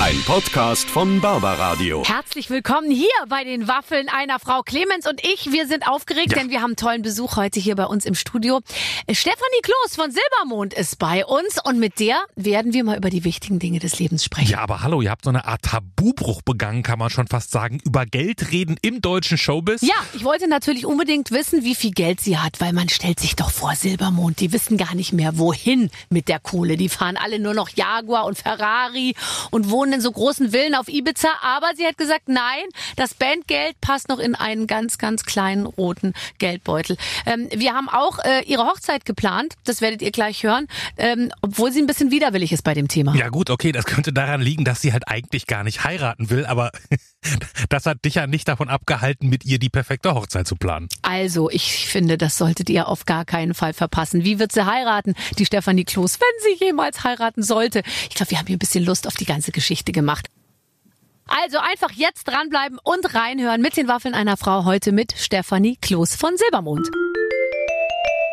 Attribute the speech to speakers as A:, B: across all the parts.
A: Ein Podcast von Barbaradio.
B: Herzlich willkommen hier bei den Waffeln einer Frau. Clemens und ich, wir sind aufgeregt,
C: Ja.
B: denn wir haben tollen Besuch heute hier bei uns im Studio. Stefanie Kloß von Silbermond ist bei uns und mit der werden wir mal über die wichtigen Dinge des Lebens sprechen.
C: Ja, aber hallo, ihr habt so eine Art Tabubruch begangen, kann man schon fast sagen, über Geld reden im deutschen Showbiz.
B: Ja, ich wollte natürlich unbedingt wissen, wie viel Geld sie hat, weil man stellt sich doch vor, Silbermond, die wissen gar nicht mehr, wohin mit der Kohle. Die fahren alle nur noch Jaguar und Ferrari und wohnen in so großen Villen auf Ibiza. Aber sie hat gesagt, nein, das Bandgeld passt noch in einen ganz, ganz kleinen roten Geldbeutel. Ähm, wir haben auch äh, ihre Hochzeit geplant, das werdet ihr gleich hören, ähm, obwohl sie ein bisschen widerwillig ist bei dem Thema.
C: Ja gut, okay, das könnte daran liegen, dass sie halt eigentlich gar nicht heiraten will, aber das hat dich ja nicht davon abgehalten, mit ihr die perfekte Hochzeit zu planen.
B: Also, ich finde, das solltet ihr auf gar keinen Fall verpassen. Wie wird sie heiraten, die Stefanie Kloß, wenn sie jemals heiraten sollte? Ich glaube, wir haben hier ein bisschen Lust auf die ganze Geschichte gemacht. Also einfach jetzt dranbleiben und reinhören mit den Waffeln einer Frau heute mit Stefanie Kloß von Silbermond.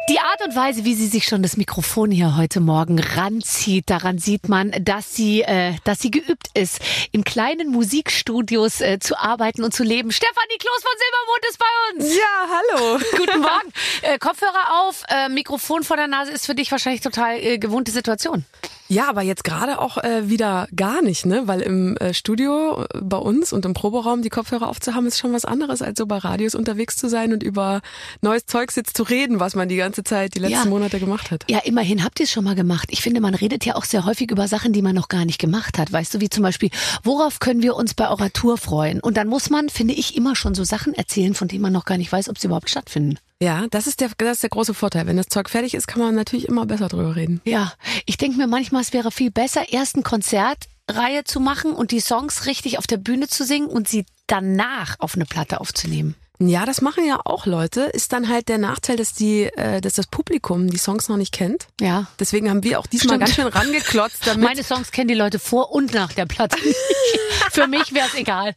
B: Die Art und Weise, wie sie sich schon das Mikrofon hier heute Morgen ranzieht, daran sieht man, dass sie, äh, dass sie geübt ist, in kleinen Musikstudios äh, zu arbeiten und zu leben. Stefanie Kloß von Silbermond ist bei uns.
D: Ja, hallo.
B: Guten Morgen. Äh, Kopfhörer auf, äh, Mikrofon vor der Nase ist für dich wahrscheinlich total äh, gewohnte Situation.
D: Ja, aber jetzt gerade auch äh, wieder gar nicht, ne? Weil im äh, Studio äh, bei uns und im Proberaum die Kopfhörer aufzuhaben, ist schon was anderes, als so bei Radios unterwegs zu sein und über neues Zeugs jetzt zu reden, was man die ganze Zeit, die letzten
B: Ja.
D: Monate gemacht hat.
B: Ja, immerhin habt ihr es schon mal gemacht. Ich finde, man redet ja auch sehr häufig über Sachen, die man noch gar nicht gemacht hat. Weißt du, wie zum Beispiel, worauf können wir uns bei eurer Tour freuen? Und dann muss man, finde ich, immer schon so Sachen erzählen, von denen man noch gar nicht weiß, ob sie überhaupt stattfinden.
D: Ja, das ist der, das ist der große Vorteil. Wenn das Zeug fertig ist, kann man natürlich immer besser drüber reden.
B: Ja, ich denke mir manchmal, es wäre viel besser, erst ein Konzertreihe zu machen und die Songs richtig auf der Bühne zu singen und sie danach auf eine Platte aufzunehmen.
D: Ja, das machen ja auch Leute. Ist dann halt der Nachteil, dass die, äh, dass das Publikum die Songs noch nicht kennt.
B: Ja.
D: Deswegen haben wir auch diesmal
B: Stimmt.
D: ganz schön rangeklotzt, damit
B: Meine Songs kennen die Leute vor und nach der Platte. Für mich wäre es egal.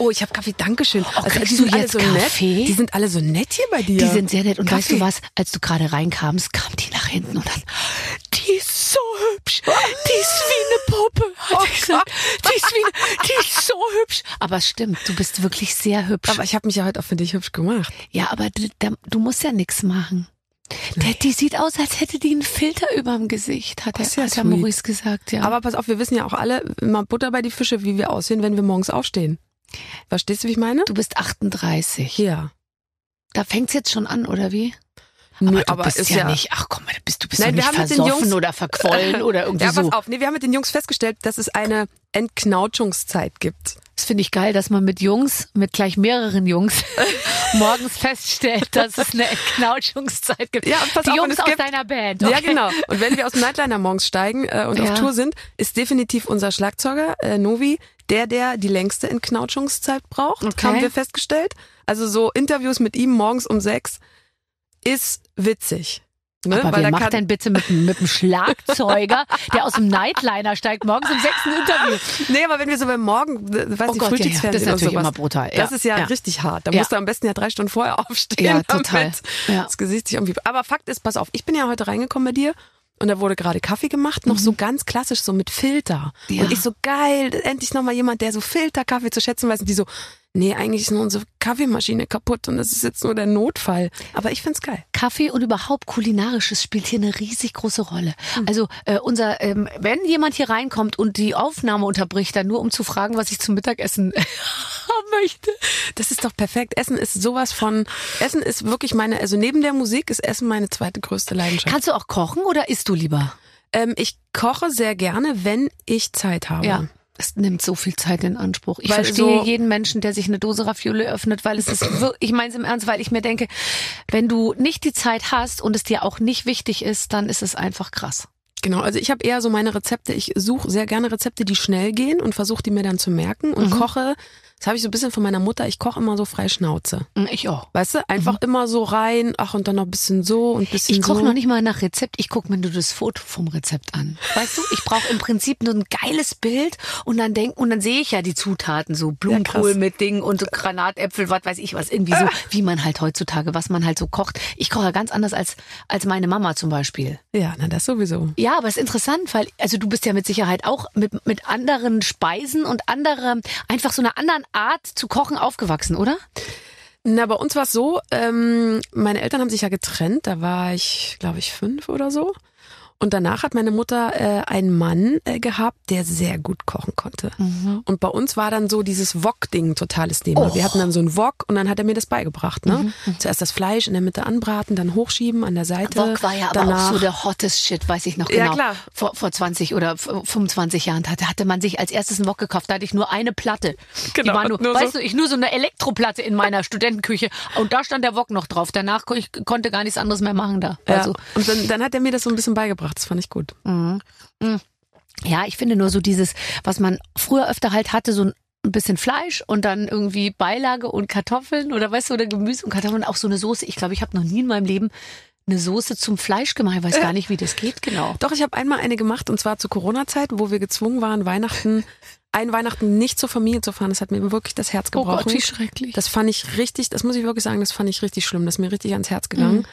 D: Oh, ich habe Kaffee, Dankeschön.
B: Oh,
D: Also, die
B: du
D: sind alle
B: jetzt
D: so
B: Kaffee?
D: nett. Die sind alle so nett hier bei dir.
B: Die sind sehr nett. Und weißt du
D: Kaffee.
B: was? Als du gerade reinkamst, kam die nach hinten und dann, die ist so hübsch. Die ist wie eine Puppe. Hat sie gesagt. Die ist wie, eine- die ist so hübsch. Aber es stimmt, du bist wirklich sehr hübsch.
D: Aber ich habe mich ja heute auch für dich hübsch gemacht.
B: ja, aber du, du musst ja nichts machen. Der, die sieht aus, als hätte die einen Filter überm Gesicht, hat,
D: Das
B: der,
D: ja
B: hat. Maurice gesagt, ja.
D: Aber pass auf, wir wissen ja auch alle, immer Butter bei die Fische, wie wir aussehen, wenn wir morgens aufstehen. Verstehst du, wie ich meine?
B: du bist 38.
D: Ja.
B: Da fängt's jetzt schon an, oder wie?
D: Nee,
B: aber bist
D: ist
B: ja, nicht, ach komm mal, bist, du bist
D: Nein, wir
B: nicht
D: haben mit den
B: versoffen
D: Jungs-
B: oder verquollen oder irgendwie
D: Ja, pass
B: so.
D: auf. Nee, wir haben mit den Jungs festgestellt, dass es eine Entknautschungszeit gibt.
B: Das finde ich geil, dass man mit Jungs, mit gleich mehreren Jungs, morgens feststellt, dass es eine Knautschungszeit gibt.
D: Ja, und pass
B: Die
D: auf, und
B: Jungs
D: es
B: aus
D: gibt-
B: deiner Band.
D: Ja,
B: okay.
D: genau. Und wenn wir aus dem Nightliner morgens steigen äh, und
B: Ja.
D: auf Tour sind, ist definitiv unser Schlagzeuger äh, Novi der, der die längste Entknautschungszeit braucht,
B: Okay.
D: haben wir festgestellt. Also so Interviews mit ihm morgens um sechs ist witzig. Ne?
B: Aber
D: Weil
B: wer
D: er
B: macht denn bitte mit, dem- mit dem Schlagzeuger, der aus dem Nightliner steigt, morgens um sechs ein Interview?
D: Nee, aber wenn wir so beim Morgen, weiß
B: Oh
D: ich,
B: Gott, ja, ja.
D: Frühstücksfernsehen
B: Das ist natürlich
D: sowas,
B: immer brutal.
D: Das
B: Ja,
D: ist ja,
B: ja.
D: richtig hart. Da musst du am besten ja drei Stunden vorher aufstehen,
B: Ja, total.
D: das Gesicht sich irgendwie... Aber Fakt ist, pass auf, ich bin ja heute reingekommen bei dir und da wurde gerade Kaffee gemacht, noch so ganz klassisch, so mit Filter.
B: Mhm. Ja.
D: Und ich so, geil, endlich nochmal jemand, der so Filterkaffee zu schätzen weiß. Und die so, nee, eigentlich ist nur unsere Kaffeemaschine kaputt und das ist jetzt nur der Notfall. Aber ich find's geil.
B: Kaffee und überhaupt kulinarisches spielt hier eine riesig große Rolle.
D: Hm.
B: Also äh, unser, ähm, wenn jemand hier reinkommt und die Aufnahme unterbricht, dann nur um zu fragen, was ich zum Mittagessen haben möchte.
D: Das ist doch perfekt. Essen ist sowas von, Essen ist wirklich meine, also neben der Musik ist Essen meine zweite größte Leidenschaft.
B: Kannst du auch kochen oder isst du lieber?
D: Ähm, ich koche sehr gerne, wenn ich Zeit habe.
B: Ja. Es nimmt so viel Zeit in Anspruch. Ich
D: Weil
B: verstehe
D: so-
B: jeden Menschen, der sich eine Dose Ravioli öffnet, weil es ist, ich meine es im Ernst, weil ich mir denke, wenn du nicht die Zeit hast und es dir auch nicht wichtig ist, dann ist es einfach krass.
D: Genau, also ich habe eher so meine Rezepte, ich suche sehr gerne Rezepte, die schnell gehen und versuche die mir dann zu merken und
B: Mhm.
D: koche Das habe ich so ein bisschen von meiner Mutter. Ich koche immer so frei Schnauze.
B: Mm, Ich auch.
D: Weißt du, einfach immer so rein, ach und dann noch ein bisschen so und ein bisschen
B: Ich koche
D: so.
B: noch nicht mal nach Rezept, ich gucke mir nur das Foto vom Rezept an. Weißt du, ich brauche im Prinzip nur ein geiles Bild und dann denk, und dann sehe ich ja die Zutaten, so Blumenkohl
D: krass.
B: mit Dingen und so Granatäpfel, was weiß ich was, irgendwie so, wie man halt heutzutage, was man halt so kocht. Ich koche ja ganz anders als, als meine Mama zum Beispiel.
D: Ja, na das sowieso.
B: Ja, aber es ist interessant, weil, also du bist ja mit Sicherheit auch mit, mit anderen Speisen und anderem, einfach so einer anderen Art zu kochen aufgewachsen, oder?
D: Na, bei uns war es so, ähm, meine Eltern haben sich ja getrennt, da war ich, glaube ich, fünf oder so. Und danach hat meine Mutter äh, einen Mann äh, gehabt, der sehr gut kochen konnte.
B: Mhm.
D: Und bei uns war dann so dieses Wok-Ding ein totales Thema.
B: Oh.
D: Wir hatten dann so einen Wok und dann hat er mir das beigebracht. Ne?
B: Mhm,
D: Zuerst das Fleisch in der Mitte anbraten, dann hochschieben an der Seite.
B: Wok war ja aber
D: danach,
B: auch so der hottest Shit, weiß ich noch
D: Ja,
B: genau.
D: klar.
B: Vor, vor 20 oder f- 25 Jahren hatte, hatte man sich als erstes einen Wok gekauft. Da hatte ich nur eine Platte. Die
D: Genau,
B: war nur,
D: nur
B: weißt
D: so-
B: du, ich nur so eine Elektroplatte in meiner Studentenküche. Und da stand der Wok noch drauf. Danach ich konnte gar nichts anderes mehr machen da.
D: Ja.
B: Also,
D: Und dann, dann hat er mir das so ein bisschen beigebracht. Das fand ich gut.
B: ja, ich finde nur so dieses, was man früher öfter halt hatte, so ein bisschen Fleisch und dann irgendwie Beilage und Kartoffeln oder weißt du, oder Gemüse und Kartoffeln, auch so eine Soße. Ich glaube, ich habe noch nie in meinem Leben eine Soße zum Fleisch gemacht. Ich weiß gar nicht, wie das geht, genau.
D: Doch, ich habe einmal eine gemacht und zwar zur Corona-Zeit, wo wir gezwungen waren, Weihnachten, ein Weihnachten nicht zur Familie zu fahren. Das hat mir wirklich das Herz
B: Oh
D: gebrochen.
B: Gott, wie schrecklich.
D: Das fand ich richtig, das muss ich wirklich sagen, das fand ich richtig schlimm. Das ist mir richtig ans Herz gegangen.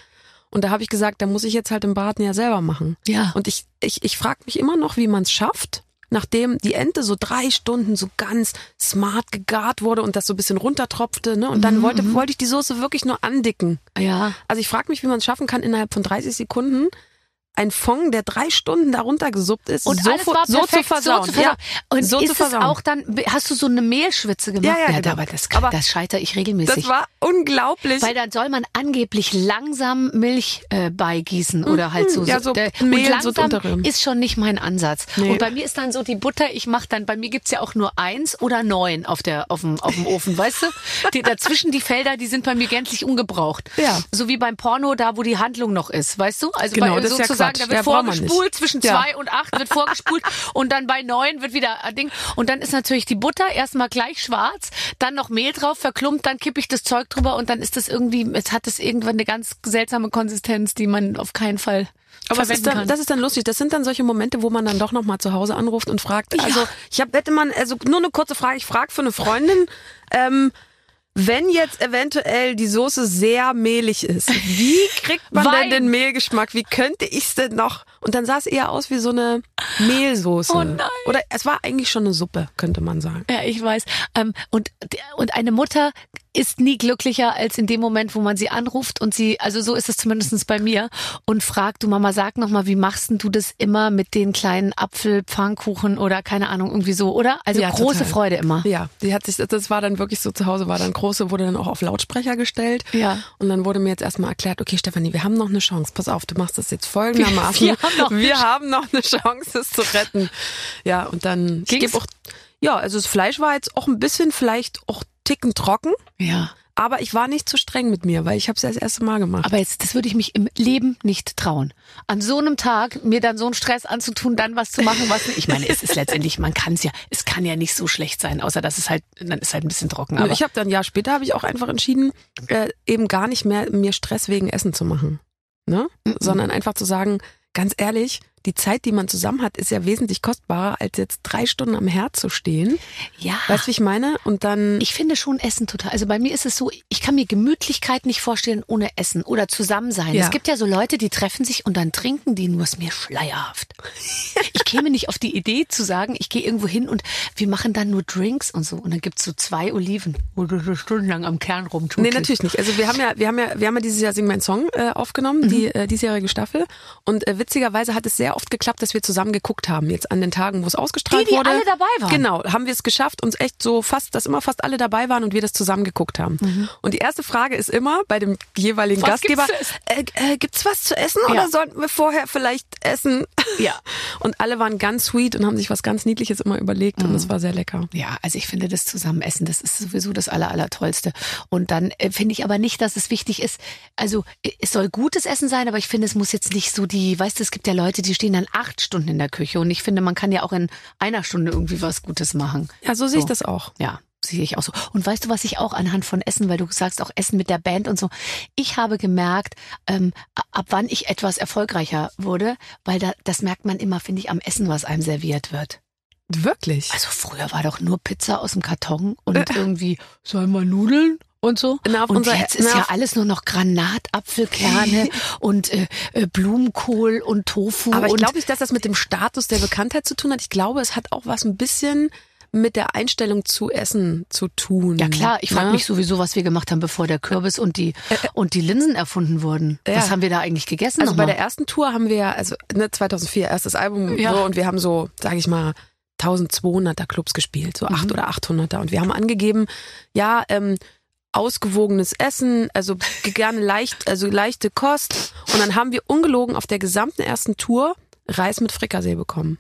D: Und da habe ich gesagt, da muss ich jetzt halt im Braten ja selber machen.
B: Ja.
D: Und ich, ich, ich frage mich immer noch, wie man es schafft, nachdem die Ente so drei Stunden so ganz smart gegart wurde und das so ein bisschen runtertropfte. Ne? Und dann wollte, wollte ich die Soße wirklich nur andicken.
B: Ja.
D: Also ich frage mich, wie man es schaffen kann, innerhalb von 30 Sekunden ein Fond, der drei Stunden darunter gesuppt ist,
B: Und
D: so,
B: alles war
D: so
B: perfekt,
D: zu versauen.
B: So zu versauen.
D: Ja,
B: und
D: so
B: ist
D: zu
B: es
D: versauen.
B: auch dann, hast du so eine Mehlschwitze gemacht?
D: Ja, ja, genau.
B: aber das,
D: Aber
B: das scheitere ich regelmäßig.
D: das war unglaublich.
B: weil dann soll man angeblich langsam Milch äh, beigießen oder halt so.
D: Mhm. Ja, so
B: der,
D: Mehl
B: und langsam ist schon nicht mein Ansatz.
D: Nee.
B: Und bei mir ist dann so die Butter, ich mache dann, bei mir gibt's ja auch nur eins oder neun auf, der, auf, dem, auf dem Ofen, weißt du? Die, dazwischen die Felder, die sind bei mir gänzlich ungebraucht.
D: Ja.
B: So wie beim Porno, da wo die Handlung noch ist, weißt du? Also
D: Genau,
B: bei,
D: das ist ja
B: sozusagen,
D: Quatsch.
B: da wird
D: Ja,
B: vorgespult zwischen
D: Ja.
B: zwei und acht wird vorgespult und dann bei neun wird wieder ein Ding. Und dann ist natürlich die Butter erstmal gleich schwarz, dann noch Mehl drauf, verklumpt, dann kippe ich das Zeug drüber und dann ist das irgendwie, es hat das irgendwann eine ganz seltsame Konsistenz, die man auf keinen Fall
D: Aber das ist, dann,
B: kann.
D: das ist dann lustig. Das sind dann solche Momente, wo man dann doch noch mal zu Hause anruft und fragt. Also ich habe hätte man also nur eine kurze Frage. Ich frage für eine Freundin. Ähm, wenn jetzt eventuell die Soße sehr mehlig ist, wie kriegt man
B: Wein.
D: denn den Mehlgeschmack? Wie könnte ich's denn noch? Und dann sah es eher aus wie so eine Mehlsoße.
B: Oh nein.
D: Oder es war eigentlich schon eine Suppe, könnte man sagen.
B: Ja, ich weiß. Ähm, und, und eine Mutter ist nie glücklicher als in dem Moment, wo man sie anruft und sie, also so ist es zumindestens bei mir, und fragt, du Mama, sag noch mal, wie machst denn du das immer mit den kleinen Apfelpfannkuchen oder keine Ahnung, irgendwie so, oder? Also
D: Ja,
B: große
D: total.
B: Freude immer.
D: Ja, die hat sich, das war dann wirklich so zu Hause, war dann große, wurde dann auch auf Lautsprecher gestellt.
B: Ja.
D: Und dann wurde mir jetzt erstmal erklärt, okay, Stefanie, wir haben noch eine Chance. Pass auf, du machst das jetzt folgendermaßen.
B: Wir- haben noch eine
D: wir haben noch eine Chance, es zu retten. Ja, und dann, ich
B: Ging's?
D: gebe auch, ja, also das Fleisch war jetzt auch ein bisschen vielleicht auch ticken trocken.
B: Ja.
D: Aber ich war nicht zu streng mit mir, weil ich habe es ja das erste Mal gemacht.
B: Aber jetzt, das würde ich mich im Leben nicht trauen. An so einem Tag mir dann so einen Stress anzutun, dann was zu machen, was ich meine, es ist letztendlich, man kann es ja, es kann ja nicht so schlecht sein, außer dass es halt, dann ist halt ein bisschen trocken. Aber
D: ich habe dann ein Jahr später habe ich auch einfach entschieden, äh, eben gar nicht mehr mir Stress wegen Essen zu machen, ne?
B: Mhm.
D: Sondern einfach zu sagen, ganz ehrlich, die Zeit, die man zusammen hat, ist ja wesentlich kostbarer, als jetzt drei Stunden am Herd zu stehen.
B: ja.
D: Weißt du, wie ich meine? Und dann
B: Ich finde schon Essen total. Also bei mir ist es so, ich kann mir Gemütlichkeit nicht vorstellen ohne Essen oder zusammen sein.
D: Ja.
B: Es gibt ja so Leute, die treffen sich und dann trinken die nur, ist mir schleierhaft. ich käme nicht auf die Idee zu sagen, ich gehe irgendwo hin und wir machen dann nur Drinks und so. Und dann gibt's so zwei Oliven, wo du so stundenlang am Kern rumtust.
D: Nee, natürlich nicht. Also wir haben ja, wir haben ja, wir haben ja dieses Jahr Sing mein Song äh, aufgenommen, die äh, diesjährige Staffel. Und äh, witzigerweise hat es sehr oft geklappt, dass wir zusammen geguckt haben. Jetzt an den Tagen, wo es ausgestrahlt
B: Die, die
D: wurde.
B: alle dabei waren.
D: Genau, haben wir es geschafft, uns echt so fast, dass immer fast alle dabei waren und wir das zusammen geguckt haben. Und die erste Frage ist immer bei dem jeweiligen
B: Mhm. Was
D: Gastgeber,
B: gibt's
D: äh, äh, gibt's was zu essen
B: Ja.
D: oder sollten wir vorher vielleicht essen?
B: Ja.
D: Und alle waren ganz sweet und haben sich was ganz Niedliches immer überlegt und
B: Mhm.
D: es war sehr lecker.
B: Ja, also ich finde das Zusammenessen, das ist sowieso das Aller, Allertollste. Und dann äh, finde ich aber nicht, dass es wichtig ist, also äh, es soll gutes Essen sein, aber ich finde, es muss jetzt nicht so die, weißt du, es gibt ja Leute, die stehen dann acht Stunden in der Küche und ich finde, man kann ja auch in einer Stunde irgendwie was Gutes machen.
D: Ja, so sehe ich
B: So.
D: das auch.
B: Ja. sehe ich auch so. Und weißt du, was ich auch anhand von Essen, weil du sagst auch Essen mit der Band und so, ich habe gemerkt, ähm, ab wann ich etwas erfolgreicher wurde, weil da, das merkt man immer, finde ich, am Essen, was einem serviert wird.
D: Wirklich?
B: Also früher war doch nur Pizza aus dem Karton und irgendwie, sollen wir Nudeln? Und so.
D: Na,
B: und
D: unserer-
B: jetzt ist
D: na,
B: ja alles nur noch Granatapfelkerne und äh, äh, Blumenkohl und Tofu.
D: Aber ich glaube nicht, dass das mit dem Status der Bekanntheit zu tun hat. Ich glaube, es hat auch was ein bisschen mit der Einstellung zu Essen zu tun.
B: Ja klar, ich frage
D: Ne?
B: mich sowieso, was wir gemacht haben, bevor der Kürbis und die und die Linsen erfunden wurden.
D: Ja.
B: Was haben wir da eigentlich gegessen?
D: Also bei der ersten Tour haben wir, also ne, 2004, erstes Album,
B: Ja.
D: so, und wir haben so, sage ich mal, 1200er Clubs gespielt, so
B: Mhm.
D: acht oder 800er. Und wir haben angegeben, ja, ähm, ausgewogenes Essen, also gerne leicht, also leichte Kost. Und dann haben wir ungelogen auf der gesamten ersten Tour Reis mit Frikassee bekommen.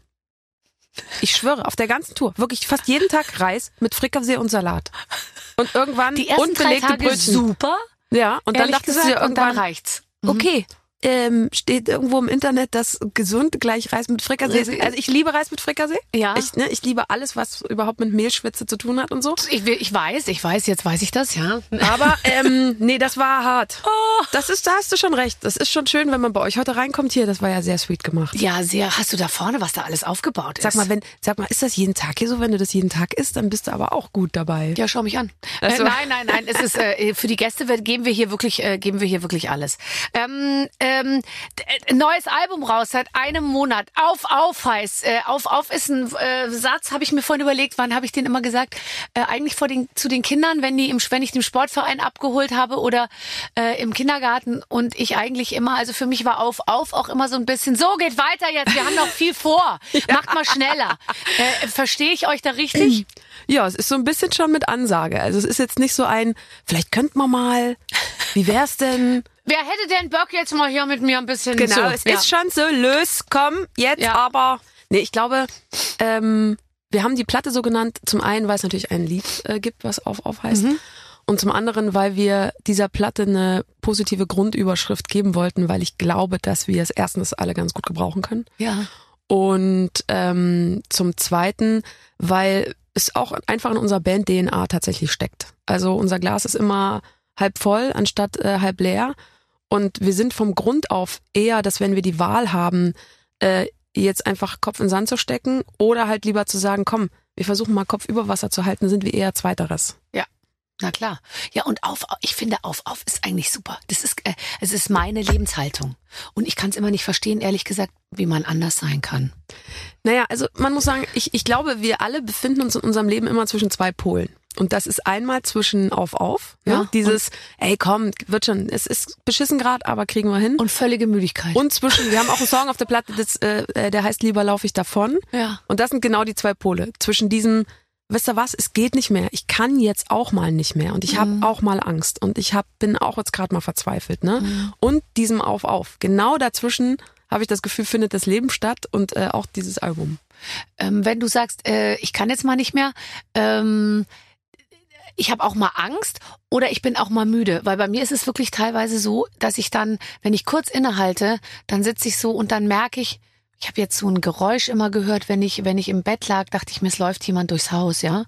D: Ich schwöre, auf der ganzen Tour. Wirklich fast jeden Tag Reis mit Frikassee und Salat. Und irgendwann
B: die ersten
D: und
B: drei Tage
D: Brötchen.
B: super.
D: Ja, und dann
B: ehrlich
D: dachtest
B: gesagt,
D: du dir
B: und dann
D: irgendwann,
B: reicht's. Mhm.
D: Okay. Ähm, steht irgendwo im Internet, dass gesund gleich Reis mit Frikassee ist. Also ich liebe Reis mit Frikassee.
B: Ja.
D: Ich, ne, ich liebe alles, was überhaupt mit Mehlschwitze zu tun hat und so.
B: Ich, ich weiß, ich weiß, jetzt weiß ich das, ja.
D: Aber ähm, nee, das war hart.
B: Oh.
D: Das ist, da hast du schon recht. Das ist schon schön, wenn man bei euch heute reinkommt hier. Das war ja sehr sweet gemacht.
B: Ja, sehr. Hast du da vorne, was da alles aufgebaut ist?
D: Sag mal, wenn, sag mal, ist das jeden Tag hier so? Wenn du das jeden Tag isst, dann bist du aber auch gut dabei.
B: Ja, schau mich an.
D: Also-
B: Äh, nein, nein, nein. Es ist äh, für die Gäste geben wir hier wirklich, äh, geben wir hier wirklich alles. Ähm, ähm, äh, neues Album raus seit einem Monat. Auf, auf heißt. Äh, auf, auf ist ein äh, Satz. Habe ich mir vorhin überlegt. Wann habe ich den immer gesagt? Äh, eigentlich vor den zu den Kindern, wenn die im, wenn ich den Sportverein abgeholt habe oder äh, im Kindergarten und ich eigentlich immer. Also für mich war auf, auf auch immer so ein bisschen. So geht weiter jetzt. Wir haben noch viel vor. Macht mal schneller. Äh, Verstehe ich euch da richtig?
D: Ja, es ist so ein bisschen schon mit Ansage. Also es ist jetzt nicht so ein, vielleicht könnten wir mal, wie wär's denn?
B: Wer hätte denn Bock jetzt mal hier mit mir ein bisschen
D: Genau,
B: so,
D: es
B: ja.
D: ist schon so, lös, komm, jetzt
B: Ja.
D: aber. Nee, ich glaube, ähm, wir haben die Platte so genannt, zum einen, weil es natürlich ein Lied äh, gibt, was auf auf heißt.
B: Mhm.
D: Und zum anderen, weil wir dieser Platte eine positive Grundüberschrift geben wollten, weil ich glaube, dass wir es erstens alle ganz gut gebrauchen können.
B: ja.
D: Und ähm, zum Zweiten, weil es auch einfach in unserer Band-DNA tatsächlich steckt. Also unser Glas ist immer halb voll anstatt äh, halb leer. Und wir sind vom Grund auf eher, dass wenn wir die Wahl haben, äh, jetzt einfach Kopf in Sand zu stecken oder halt lieber zu sagen, komm, wir versuchen mal Kopf über Wasser zu halten, sind wir eher Zweiteres.
B: Na klar. Ja, und auf, ich finde auf, auf ist eigentlich super. Das ist, äh, es ist meine Lebenshaltung. Und ich kann es immer nicht verstehen, ehrlich gesagt, wie man anders sein kann.
D: Naja, also man muss sagen, ich, ich glaube, wir alle befinden uns in unserem Leben immer zwischen zwei Polen. Und das ist einmal zwischen auf auf,
B: Ja,
D: ne? dieses, ey komm, wird schon, es ist beschissen grad, aber kriegen wir hin.
B: Und völlige Müdigkeit.
D: Und zwischen, wir haben auch einen Song auf der Platte, das, äh, äh, der heißt Lieber laufe ich davon.
B: ja.
D: Und das sind genau die zwei Pole. Zwischen diesem, wisst ihr was, es geht nicht mehr. Ich kann jetzt auch mal nicht mehr. Und ich habe auch mal Angst. Und ich hab, bin auch jetzt gerade mal verzweifelt. Ne? Und diesem auf auf. Genau dazwischen habe ich das Gefühl, findet das Leben statt und äh, auch dieses Album.
B: Ähm, wenn du sagst, äh, ich kann jetzt mal nicht mehr, ähm, ich habe auch mal Angst oder ich bin auch mal müde, weil bei mir ist es wirklich teilweise so, dass ich dann, wenn ich kurz innehalte, dann sitze ich so und dann merke ich, ich habe jetzt so ein Geräusch immer gehört, wenn ich wenn ich im Bett lag, dachte ich mir, es läuft jemand durchs Haus, ja.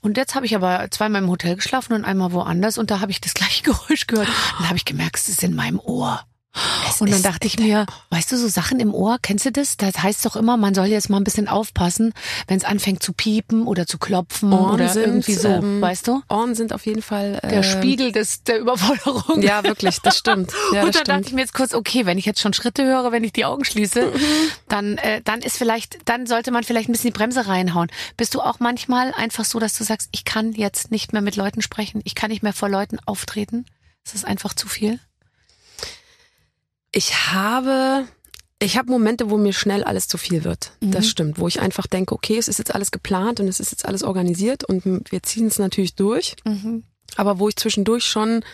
B: Und jetzt habe ich aber zweimal im Hotel geschlafen und einmal woanders und da habe ich das gleiche Geräusch gehört. Und habe ich gemerkt, es ist in meinem Ohr. Und dann dachte ich mir, weißt du, so Sachen im Ohr, kennst du das? Das heißt doch immer, man soll jetzt mal ein bisschen aufpassen, wenn es anfängt zu piepen oder zu klopfen
D: Ohren
B: oder
D: sind,
B: irgendwie so,
D: ähm,
B: weißt du?
D: Ohren sind auf jeden Fall äh,
B: Der Spiegel des, der Überforderung.
D: Ja, wirklich, das stimmt. Ja,
B: und
D: das
B: dann dachte
D: stimmt.
B: ich mir jetzt kurz, okay, wenn ich jetzt schon Schritte höre, wenn ich die Augen schließe, dann, äh, dann ist vielleicht, dann sollte man vielleicht ein bisschen die Bremse reinhauen. Bist du auch manchmal einfach so, dass du sagst, ich kann jetzt nicht mehr mit Leuten sprechen, ich kann nicht mehr vor Leuten auftreten? Ist das einfach zu viel?
D: Ich habe, ich habe Momente, wo mir schnell alles zu viel wird.
B: Mhm.
D: Das stimmt, wo ich einfach denke, okay, es ist jetzt alles geplant und es ist jetzt alles organisiert und wir ziehen es natürlich durch. Aber wo ich zwischendurch schon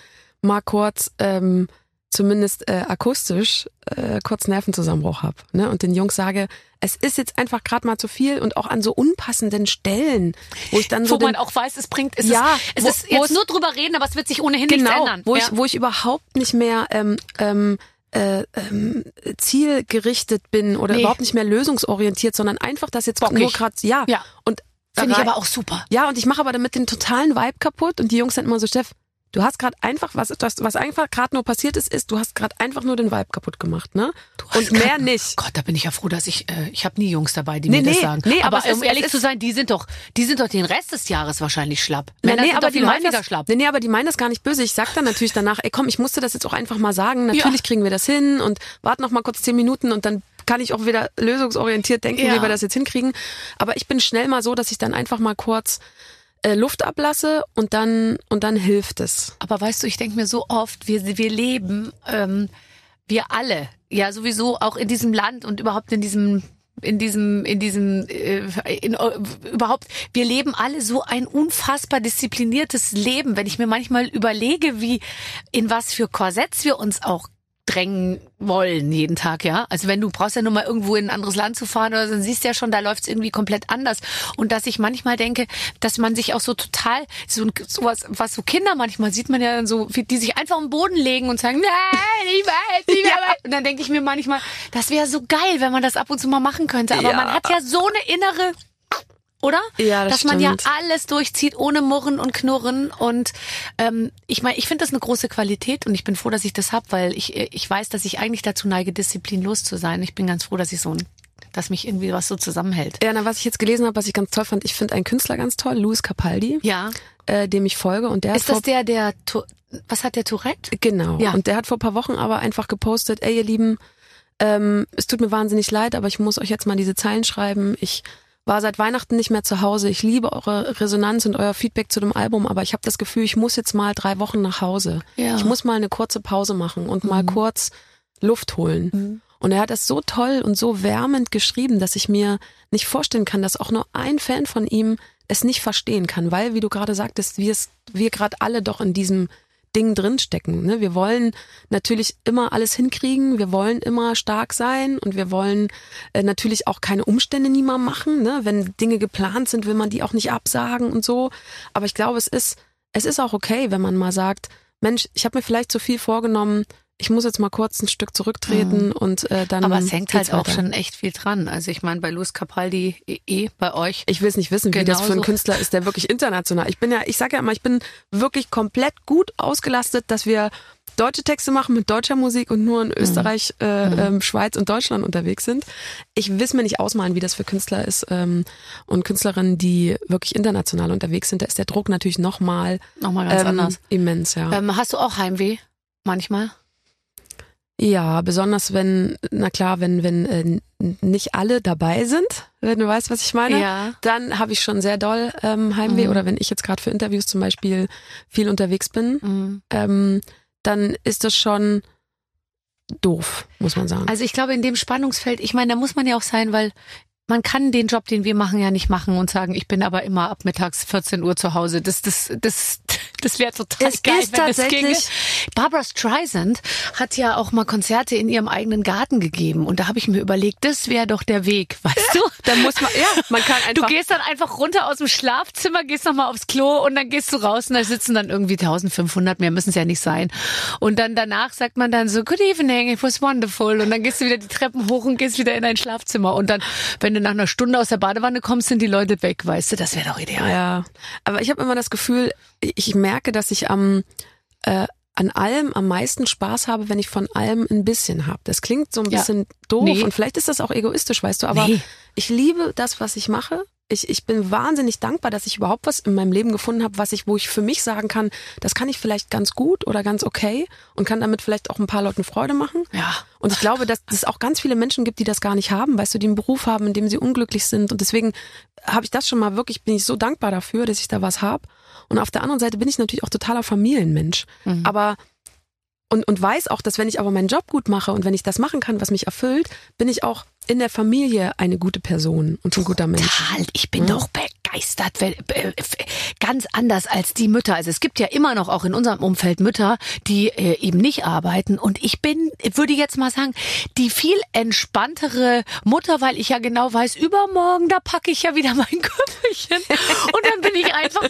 D: mal kurz, ähm, zumindest äh, akustisch, äh, kurz Nervenzusammenbruch habe. Ne? Und den Jungs sage, es ist jetzt einfach gerade mal zu viel und auch an so unpassenden Stellen, wo ich dann so
B: Wo
D: den,
B: man auch weiß, es bringt, es
D: Ja,
B: ist, es
D: wo-
B: ist jetzt nur drüber reden, aber es wird sich ohnehin
D: genau,
B: ändern.
D: wo
B: ja.
D: ich wo ich überhaupt nicht mehr ähm, ähm, äh, ähm, zielgerichtet bin oder
B: Nee.
D: überhaupt nicht mehr lösungsorientiert, sondern einfach das jetzt
B: Bockig.
D: nur gerade ja.
B: Ja.
D: und
B: Finde ich aber auch super.
D: Ja, und ich mache aber damit den totalen Vibe kaputt und die Jungs sind immer so, Steff, du hast gerade einfach, was, was, was einfach gerade nur passiert ist, ist, du hast gerade einfach nur den Vibe kaputt gemacht, ne?
B: hast
D: Und mehr
B: grad-
D: nicht.
B: Gott, da bin ich ja froh, dass ich, äh, ich habe nie Jungs dabei, die
D: Nee,
B: mir das
D: nee,
B: sagen.
D: nee, aber
B: aber um
D: ist-
B: ehrlich zu sein, die sind doch, die sind doch den Rest des Jahres wahrscheinlich schlapp.
D: Nee,
B: Männer
D: nee,
B: sind
D: aber die meinen das,
B: schlapp.
D: nee, nee, aber die meinen das gar nicht böse. Ich sag dann natürlich danach, ey komm, ich musste das jetzt auch einfach mal sagen. Natürlich kriegen wir das hin und warten noch mal kurz zehn Minuten und dann kann ich auch wieder lösungsorientiert denken,
B: Ja.
D: wie wir das jetzt hinkriegen. Aber ich bin schnell mal so, dass ich dann einfach mal kurz äh, Luft ablasse und dann und dann hilft es.
B: Aber weißt du, ich denke mir so oft, wir, wir leben, ähm, wir alle, ja sowieso auch in diesem Land und überhaupt in diesem in diesem, in diesem, äh, in, äh, überhaupt, wir leben alle so ein unfassbar diszipliniertes Leben. Wenn ich mir manchmal überlege, wie, in was für Korsetts wir uns auch drängen wollen jeden Tag, ja. Also wenn du brauchst ja nur mal irgendwo in ein anderes Land zu fahren oder so, dann siehst du ja schon, da läuft's irgendwie komplett anders. Und dass ich manchmal denke, dass man sich auch so total, so sowas, was so Kinder manchmal sieht man ja dann so, die sich einfach am Boden legen und sagen, nein, ich weiß nicht mehr. Und dann denke ich mir manchmal, das wäre so geil, wenn man das ab und zu mal machen könnte. Aber
D: Ja.
B: man hat ja so eine innere oder?
D: Ja, das
B: Dass man ja alles durchzieht, ohne Murren und Knurren. Und ähm, ich meine, ich finde das eine große Qualität und ich bin froh, dass ich das hab, weil ich, ich weiß, dass ich eigentlich dazu neige, disziplinlos zu sein. Ich bin ganz froh, dass ich so ein, dass mich irgendwie was so zusammenhält.
D: Ja, na, was ich jetzt gelesen habe, was ich ganz toll fand, ich finde einen Künstler ganz toll, Louis Capaldi,
B: Ja.
D: äh, dem ich folge und der
B: Ist das der, der Tu- was hat der Tourette?
D: Genau.
B: Ja.
D: Und der hat vor ein paar Wochen aber einfach gepostet, ey ihr Lieben, ähm, es tut mir wahnsinnig leid, aber ich muss euch jetzt mal diese Zeilen schreiben. Ich war seit Weihnachten nicht mehr zu Hause. Ich liebe eure Resonanz und euer Feedback zu dem Album, aber ich habe das Gefühl, ich muss jetzt mal drei Wochen nach Hause.
B: Ja. Mhm.
D: Ich muss mal eine kurze Pause machen und mal kurz Luft holen. Und er hat das so toll und so wärmend geschrieben, dass ich mir nicht vorstellen kann, dass auch nur ein Fan von ihm es nicht verstehen kann, weil, wie du gerade sagtest, wir es, wir gerade alle doch in diesem Ding drinstecken. Ne? Wir wollen natürlich immer alles hinkriegen, wir wollen immer stark sein und wir wollen äh, natürlich auch keine Umstände niemandem machen. Ne? Wenn Dinge geplant sind, will man die auch nicht absagen und so. Aber ich glaube, es ist, es ist auch okay, wenn man mal sagt, Mensch, ich habe mir vielleicht zu viel vorgenommen, ich muss jetzt mal kurz ein Stück zurücktreten und äh, dann.
B: Aber es hängt halt auch
D: weiter.
B: schon echt viel dran. Also ich meine, bei Luis Capaldi eh, eh bei euch.
D: Ich will es nicht wissen, wie das für einen. Künstler ist, der wirklich international. Ich bin ja, ich sage ja immer, ich bin wirklich komplett gut ausgelastet, dass wir deutsche Texte machen mit deutscher Musik und nur in Österreich, äh, ähm, Schweiz und Deutschland unterwegs sind. Ich will mir nicht ausmalen, wie das für Künstler ist ähm, und Künstlerinnen, die wirklich international unterwegs sind. Da ist der Druck natürlich nochmal
B: Nochmal ganz
D: ähm,
B: anders.
D: immens, ja.
B: Ähm, hast du auch Heimweh? Manchmal?
D: Ja, besonders wenn, na klar, wenn, wenn äh, nicht alle dabei sind, wenn du weißt, was ich meine,
B: Ja.
D: dann habe ich schon sehr doll ähm, Heimweh.
B: Mhm.
D: Oder wenn ich jetzt gerade für Interviews zum Beispiel viel unterwegs bin,
B: Mhm.
D: ähm, dann ist das schon doof, muss man sagen.
B: Also ich glaube, in dem Spannungsfeld, ich meine, da muss man ja auch sein, weil man kann den Job, den wir machen, ja nicht machen und sagen, ich bin aber immer ab mittags 14 Uhr zu Hause. Das, das, das, das wäre total
D: Es
B: geil,
D: ist
B: wenn das
D: tatsächlich-
B: ginge. Barbara Streisand hat ja auch mal Konzerte in ihrem eigenen Garten gegeben und da habe ich mir überlegt, das wäre doch der Weg, weißt du?
D: dann muss man, ja, man kann
B: Du
D: einfach.
B: gehst dann einfach runter aus dem Schlafzimmer, gehst nochmal aufs Klo und dann gehst du raus und da sitzen dann irgendwie 1500, mehr müssen es ja nicht sein. Und dann danach sagt man dann so, good evening, it was wonderful. Und dann gehst du wieder die Treppen hoch und gehst wieder in dein Schlafzimmer. Und dann, wenn du nach einer Stunde aus der Badewanne kommst, sind die Leute weg, weißt du, das wäre doch ideal.
D: Ja, aber ich habe immer das Gefühl, ich merke, dass ich am äh, an allem am meisten Spaß habe, wenn ich von allem ein bisschen habe. Das klingt so ein
B: Ja.
D: bisschen doof
B: Nee.
D: und vielleicht ist das auch egoistisch, weißt du, aber
B: Nee.
D: ich liebe das, was ich mache. Ich, ich bin wahnsinnig dankbar, dass ich überhaupt was in meinem Leben gefunden habe, was ich, wo ich für mich sagen kann, das kann ich vielleicht ganz gut oder ganz okay und kann damit vielleicht auch ein paar Leuten Freude machen.
B: Ja.
D: Und ich glaube, dass es auch ganz viele Menschen gibt, die das gar nicht haben, weißt du, die einen Beruf haben, in dem sie unglücklich sind. Und deswegen habe ich das schon mal wirklich, bin ich so dankbar dafür, dass ich da was habe. Und auf der anderen Seite bin ich natürlich auch totaler Familienmensch.
B: Mhm.
D: Aber und, und weiß auch, dass wenn ich aber meinen Job gut mache und wenn ich das machen kann, was mich erfüllt, bin ich auch in der Familie eine gute Person und ein guter Mensch.
B: Total. Ich bin doch begeistert. äh, Ganz anders als die Mütter. Also es gibt ja immer noch auch in unserem Umfeld Mütter, die äh, eben nicht arbeiten. Und ich bin, würde jetzt mal sagen, die viel entspanntere Mutter, weil ich ja genau weiß, übermorgen, da packe ich ja wieder mein Köfferchen. Und dann bin ich einfach,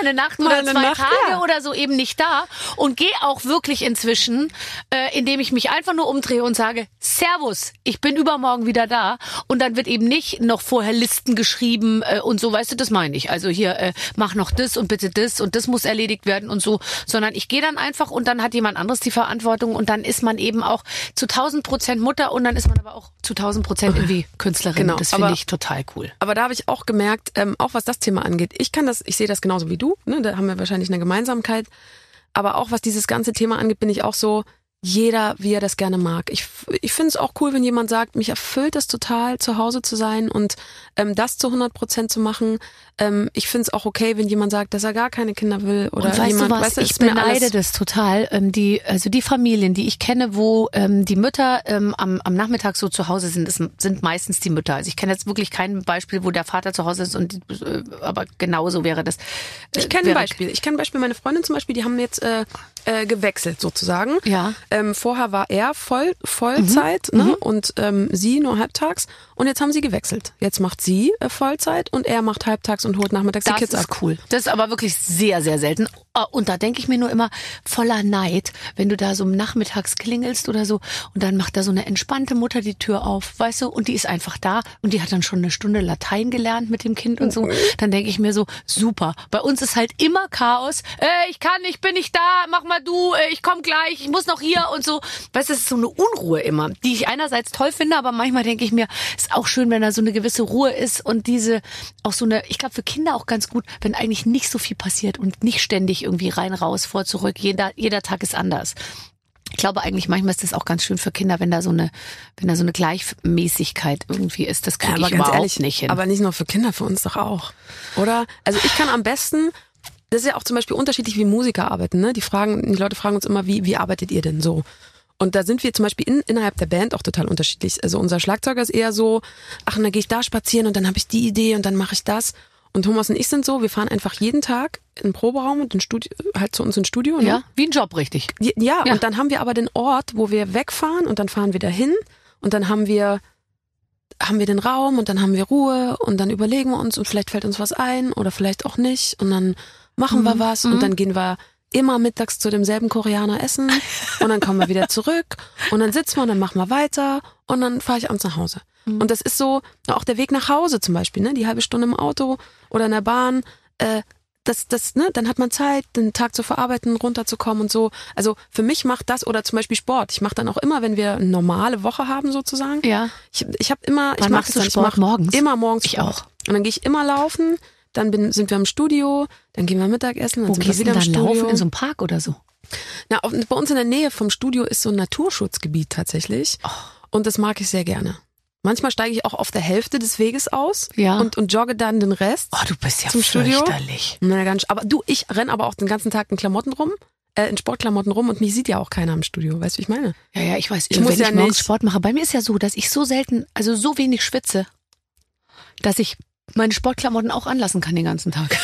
B: eine Nacht
D: Mal
B: oder
D: eine
B: zwei
D: Nacht,
B: Tage
D: ja.
B: oder so eben nicht da. Und gehe auch wirklich inzwischen, äh, indem ich mich einfach nur umdrehe und sage, Servus, ich bin übermorgen wieder da. Und dann wird eben nicht noch vorher Listen geschrieben äh, und so, weißt du, das meine ich. Also hier, äh, mach noch das und bitte das und das muss erledigt werden und so. Sondern ich gehe dann einfach und dann hat jemand anderes die Verantwortung und dann ist man eben auch zu 1000 Prozent Mutter und dann ist man aber auch zu 1000 Prozent irgendwie Künstlerin.
D: Genau,
B: das finde ich total cool.
D: Aber da habe ich auch gemerkt, ähm, auch was das Thema angeht, ich kann das, ich sehe das genauso wie du, ne? da haben wir wahrscheinlich eine Gemeinsamkeit. Aber auch was dieses ganze Thema angeht, bin ich auch so, jeder, wie er das gerne mag. Ich, ich finde es auch cool, wenn jemand sagt, mich erfüllt es total, zu Hause zu sein und ähm, das zu 100 Prozent zu machen. Ähm, ich finde es auch okay, wenn jemand sagt, dass er gar keine Kinder will oder
B: und weißt
D: jemand,
B: du was,
D: weißt du,
B: ich
D: ist
B: beneide das total. Ähm, die, also die Familien, die ich kenne, wo ähm, die Mütter ähm, am, am Nachmittag so zu Hause sind, das sind meistens die Mütter. Also ich kenne jetzt wirklich kein Beispiel, wo der Vater zu Hause ist und äh, aber genauso wäre das. äh,
D: Ich kenne ein Beispiel. Ich kenne ein Beispiel. Meine Freundin zum Beispiel, die haben jetzt äh, äh, gewechselt sozusagen.
B: Ja.
D: Ähm, vorher war er voll Vollzeit
B: Mhm.
D: ne? und ähm, sie nur halbtags. Und jetzt haben sie gewechselt. Jetzt macht sie äh, Vollzeit und er macht halbtags und holt nachmittags die
B: Das
D: Kids ab.
B: ist cool. Das ist aber wirklich sehr, sehr selten. Ah, Und da denke ich mir nur immer voller Neid, wenn du da so nachmittags klingelst oder so und dann macht da so eine entspannte Mutter die Tür auf, weißt du, und die ist einfach da und die hat dann schon eine Stunde Latein gelernt mit dem Kind und so. Dann denke ich mir so, super. Bei uns ist halt immer Chaos. Äh, ich kann, ich bin nicht da, mach mal du, äh, ich komm gleich, ich muss noch hier und so. Weißt du, es ist so eine Unruhe immer, die ich einerseits toll finde, aber manchmal denke ich mir, ist auch schön, wenn da so eine gewisse Ruhe ist und diese, auch so eine, ich glaube für Kinder auch ganz gut, wenn eigentlich nicht so viel passiert und nicht ständig irgendwie rein, raus, vor, zurück. Jeder, jeder Tag ist anders. Ich glaube eigentlich manchmal ist das auch ganz schön für Kinder, wenn da so eine, wenn da so eine Gleichmäßigkeit irgendwie ist. Das kriege ich überhaupt nicht hin.
D: aber nicht nur für Kinder, für uns doch auch. Oder? Also ich kann am besten, das ist ja auch zum Beispiel unterschiedlich, wie Musiker arbeiten. Ne? Die fragen, die Leute fragen uns immer, wie, wie arbeitet ihr denn so? Und da sind wir zum Beispiel in, innerhalb der Band auch total unterschiedlich. Also unser Schlagzeuger ist eher so, ach, und dann gehe ich da spazieren und dann habe ich die Idee und dann mache ich das. Und Thomas und ich sind so, wir fahren einfach jeden Tag in den Proberaum und in Studio, halt zu uns ins Studio. Ne?
B: ja, wie ein Job, richtig.
D: Ja, ja,
B: Ja.
D: und dann haben wir aber den Ort, wo wir wegfahren und dann fahren wir dahin und dann haben wir haben wir den Raum und dann haben wir Ruhe und dann überlegen wir uns und vielleicht fällt uns was ein oder vielleicht auch nicht und dann machen wir was und dann gehen wir immer mittags zu demselben Koreaner essen und dann kommen wir wieder zurück und dann sitzen wir und dann machen wir weiter und dann fahre ich abends nach Hause. Und das ist so, auch der Weg nach Hause zum Beispiel, ne, die halbe Stunde im Auto oder in der Bahn, äh, das, das, ne, dann hat man Zeit, den Tag zu verarbeiten, runterzukommen und so. Also für mich macht das oder zum Beispiel Sport. Ich mache dann auch immer, wenn wir eine normale Woche haben sozusagen.
B: Ja.
D: Ich, ich habe immer, ich
B: Wann
D: das
B: du
D: dann, ich
B: Sport?
D: mach
B: Morgens?
D: Immer morgens.
B: Ich
D: Sport.
B: auch.
D: Und dann gehe ich immer laufen. Dann bin, sind wir im Studio, dann gehen wir Mittagessen, dann
B: Wo
D: sind wir
B: gehst du
D: wieder im
B: dann
D: Studio.
B: laufen? In so einem Park oder so?
D: Na, auf, bei uns in der Nähe vom Studio ist so ein Naturschutzgebiet tatsächlich.
B: Oh.
D: Und das mag ich sehr gerne. Manchmal steige ich auch auf der Hälfte des Weges aus
B: Ja.
D: und, und jogge dann den Rest.
B: Oh, du bist ja
D: Zum Studio?
B: fürchterlich.
D: Na, ganz, aber du, ich renn aber auch den ganzen Tag in Klamotten rum, äh, in Sportklamotten rum und mich sieht ja auch keiner im Studio. Weißt du, wie ich meine?
B: Ja, ja, ich weiß.
D: Ich
B: wenn
D: muss
B: ich
D: ja
B: morgens
D: nicht-
B: Sport mache, bei mir ist ja so, dass ich so selten, also so wenig schwitze, dass ich meine Sportklamotten auch anlassen kann den ganzen Tag.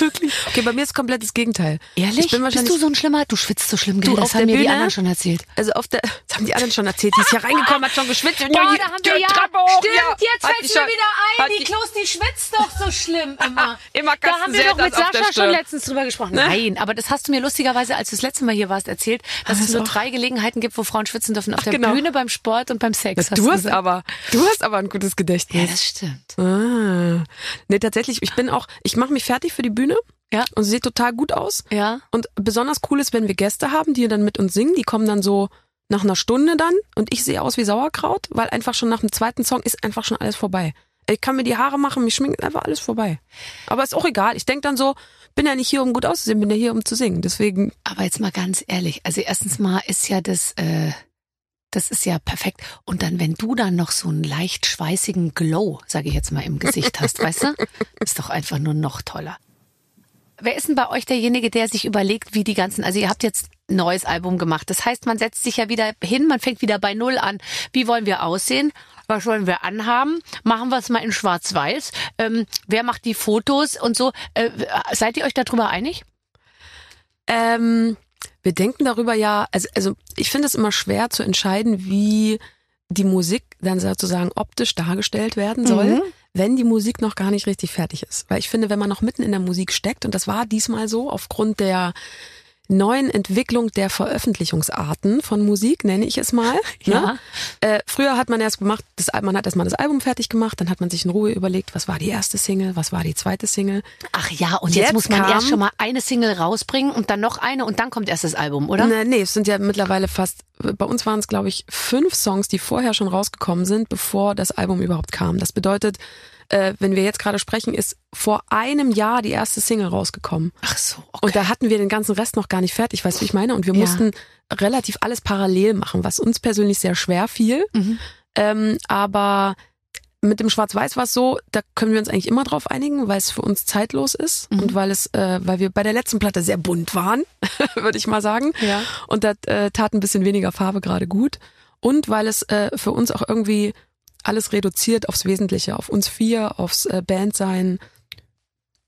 B: Wirklich?
D: Okay, bei mir ist komplett das Gegenteil.
B: Ehrlich?
D: Ich bin wahrscheinlich,
B: Bist du so ein Schlimmer? Du schwitzt so schlimm?
D: Du,
B: das haben mir die anderen schon erzählt.
D: also auf der, das haben die anderen schon erzählt, die ist hier reingekommen, hat schon geschwitzt.
B: Boah, da haben wir ja,
D: Treppe hoch,
B: stimmt,
D: ja.
B: jetzt fällt mir
D: schon-
B: wieder ein, die
D: die-
B: Klos, die schwitzt doch so schlimm immer.
D: Immer
B: Da haben wir doch mit Sascha schon letztens drüber gesprochen.
D: Ne?
B: Nein, aber das hast du mir lustigerweise, als du das letzte Mal hier warst, erzählt, dass es nur drei Gelegenheiten gibt, wo Frauen schwitzen dürfen. Auf der
D: genau.
B: Bühne, beim Sport und beim Sex.
D: Du hast aber, du hast aber ein gutes
B: Ja,
D: Gedächtnis.
B: das stimmt.
D: ah. Nee, tatsächlich, ich bin auch, ich mache mich fertig für die Bühne.
B: Ja.
D: Und sie sieht total gut aus.
B: Ja.
D: Und besonders cool ist, wenn wir Gäste haben, die dann mit uns singen, die kommen dann so nach einer Stunde dann und ich sehe aus wie Sauerkraut, weil einfach schon nach dem zweiten Song ist einfach schon alles vorbei. Ich kann mir die Haare machen, mich schminken, einfach alles vorbei. Aber ist auch egal. Ich denk dann so, bin ja nicht hier, um gut auszusehen, bin ja hier, um zu singen. Deswegen,
B: Aber jetzt mal ganz ehrlich, also erstens mal ist ja das, äh, das ist ja perfekt. Und dann, wenn du dann noch so einen leicht schweißigen Glow, sage ich jetzt mal, im Gesicht hast, weißt du, ist doch einfach nur noch toller. Wer ist denn bei euch derjenige, der sich überlegt, wie die ganzen, also ihr habt jetzt ein neues Album gemacht. Das heißt, man setzt sich ja wieder hin, man fängt wieder bei Null an. Wie wollen wir aussehen? Was wollen wir anhaben? Machen wir es mal in Schwarz-Weiß? Ähm, wer macht die Fotos und so? Äh, seid ihr euch darüber einig?
D: ähm, wir denken darüber ja, also, also ich finde es immer schwer zu entscheiden, wie die Musik dann sozusagen optisch dargestellt werden soll,
B: Mhm.
D: Wenn die Musik noch gar nicht richtig fertig ist. Weil ich finde, wenn man noch mitten in der Musik steckt, und das war diesmal so, aufgrund der neuen Entwicklung der Veröffentlichungsarten von Musik, nenne ich es mal.
B: Ja.
D: Ne? Äh, früher hat man erst gemacht, das, man hat erstmal das Album fertig gemacht, dann hat man sich in Ruhe überlegt, was war die erste Single, was war die zweite Single.
B: Ach ja, und jetzt,
D: Jetzt
B: muss man
D: kam-
B: erst schon mal eine Single rausbringen und dann noch eine und dann kommt erst das Album, oder?
D: Nee, nee, es sind ja mittlerweile fast, bei uns waren es glaube ich fünf Songs, die vorher schon rausgekommen sind, bevor das Album überhaupt kam. Das bedeutet, äh, wenn wir jetzt gerade sprechen, ist vor einem Jahr die erste Single rausgekommen.
B: Ach so, okay.
D: Und da hatten wir den ganzen Rest noch gar nicht fertig, weißt du, wie ich meine? Und wir
B: Ja.
D: mussten relativ alles parallel machen, was uns persönlich sehr schwer fiel.
B: Mhm.
D: Ähm, aber mit dem Schwarz-Weiß war es so, da können wir uns eigentlich immer drauf einigen, weil es für uns zeitlos ist
B: Mhm.
D: und weil es, äh, weil wir bei der letzten Platte sehr bunt waren, würde ich mal sagen.
B: Ja.
D: Und da äh, tat ein bisschen weniger Farbe gerade gut. Und weil es äh, für uns auch irgendwie alles reduziert aufs Wesentliche, auf uns vier, aufs äh, Bandsein,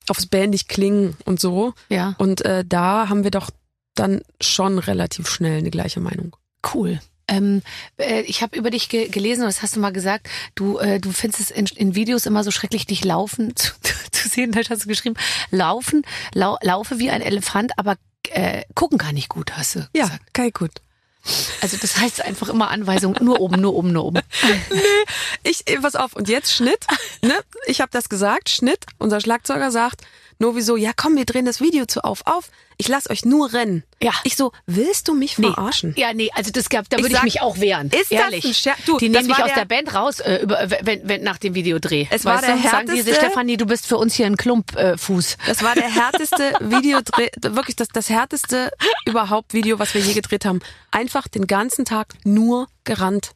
D: aufs bandig klingen und so.
B: Ja,
D: Und äh, da haben wir doch dann schon relativ schnell eine gleiche Meinung.
B: cool. Ähm, äh, ich habe über dich ge gelesen, das hast du mal gesagt, du, äh, du findest es in, in Videos immer so schrecklich, dich laufen zu, zu sehen. Da hast du geschrieben, laufen, lau, laufe wie ein Elefant, aber äh, gucken kann ich gut, hast du gesagt.
D: okay, gut.
B: Also das heißt einfach immer Anweisung, nur oben, nur oben, nur oben.
D: Ich, äh, pass auf, und jetzt Schnitt, ne? Ich habe das gesagt, Schnitt, unser Schlagzeuger sagt, Novi so, ja komm, wir drehen das Video zu auf, auf, ich lass euch nur rennen.
B: Ja.
D: Ich so, willst du mich verarschen?
B: Ja, nee, also das gab, da
D: Ich
B: würde ich
D: sag,
B: mich auch wehren.
D: ist das
B: ehrlich.
D: ein Scherz? Du,
B: die
D: das
B: nehmen mich aus der, Band raus, äh, über, wenn, wenn nach dem Videodreh.
D: Es war der
B: du? Sagen die,
D: härteste-
B: Stefanie, du bist für uns hier ein Klumpfuß. Äh.
D: Das war der härteste Videodreh, wirklich das, das härteste überhaupt Video, was wir je gedreht haben. Einfach den ganzen Tag nur gerannt.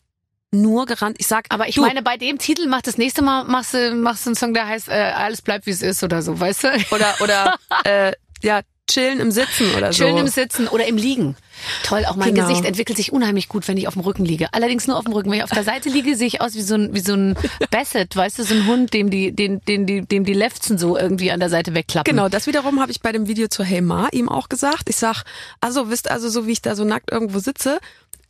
D: Nur gerannt. Ich sag,
B: Aber ich
D: du,
B: meine, bei dem Titel mach das nächste Mal machst du, machst du einen Song, der heißt äh, Alles bleibt wie es ist oder so, weißt du?
D: oder, oder, äh, ja, chillen im Sitzen oder so.
B: Schön im Sitzen oder im Liegen. Toll, auch mein
D: Genau.
B: Gesicht entwickelt sich unheimlich gut, wenn ich auf dem Rücken liege. Allerdings nur auf dem Rücken. Wenn ich auf der Seite liege, sehe ich aus wie so ein, wie so ein Basset, weißt du, so ein Hund, dem die, den, den, die, dem die Lefzen so irgendwie an der Seite wegklappen.
D: Genau, das wiederum habe ich bei dem Video zu Hey Ma ihm auch gesagt. Ich sag, also wisst also so wie ich da so nackt irgendwo sitze,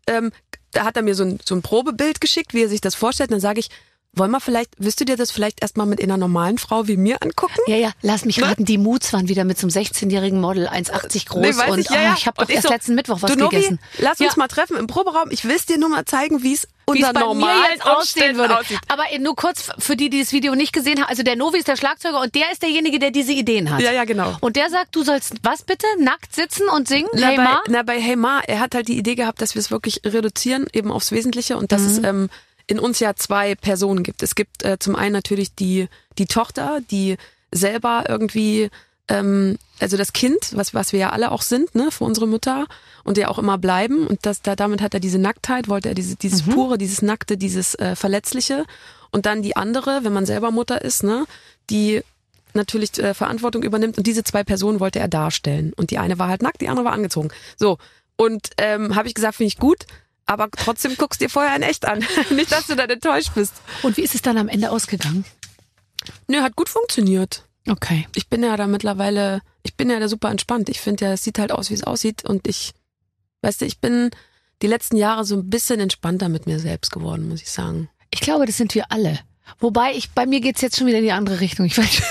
D: ähm, da hat er mir so ein, so ein Probebild geschickt, wie er sich das vorstellt. Und dann sage ich, wollen wir vielleicht, willst du dir das vielleicht erstmal mit einer normalen Frau wie mir angucken?
B: Ja, ja, lass mich raten, die Moods waren wieder mit so einem 16-jährigen Model, 1,80 groß
D: Nee,
B: und
D: ich, ja, ja.
B: ich habe doch erst
D: so,
B: letzten Mittwoch was
D: du Novi,
B: gegessen.
D: lass uns
B: Ja.
D: mal treffen im Proberaum. Ich will es dir nur mal zeigen, wie es unter normalen
B: aussehen würde.
D: aussieht.
B: Aber nur kurz für die, die das Video nicht gesehen haben. Also der Novi ist der Schlagzeuger und der ist derjenige, der diese Ideen hat.
D: Ja, ja, genau.
B: Und der sagt, du sollst was bitte? Nackt sitzen und singen?
D: Na,
B: hey
D: bei,
B: Ma?
D: na, bei Hey Ma, er hat halt die Idee gehabt, dass wir es wirklich reduzieren, eben aufs Wesentliche und dass
B: Mhm.
D: es ähm, in uns ja zwei Personen gibt. Es gibt äh, zum einen natürlich die, die Tochter, die selber irgendwie, ähm, also das Kind, was, was wir ja alle auch sind, ne, für unsere Mütter und ja auch immer bleiben. Und das, da, damit hat er diese Nacktheit, wollte er diese, dieses
B: Mhm.
D: pure, dieses Nackte, dieses äh, Verletzliche. Und dann die andere, wenn man selber Mutter ist, ne, die natürlich äh, Verantwortung übernimmt und diese zwei Personen wollte er darstellen. Und die eine war halt nackt, die andere war angezogen. So. Und ähm, habe ich gesagt, finde ich gut, aber trotzdem guckst dir vorher in echt an. Nicht, dass du dann enttäuscht bist.
B: Und wie ist es dann am Ende ausgegangen?
D: Nö, hat gut funktioniert.
B: Okay.
D: Ich bin ja da mittlerweile, ich bin ja da super entspannt. Ich finde ja, es sieht halt aus, wie es aussieht. Und ich, weißt du, ich bin die letzten Jahre so ein bisschen entspannter mit mir selbst geworden, muss ich sagen.
B: Ich glaube, das sind wir alle. Wobei ich, bei mir geht's jetzt schon wieder in die andere Richtung. Ich weiß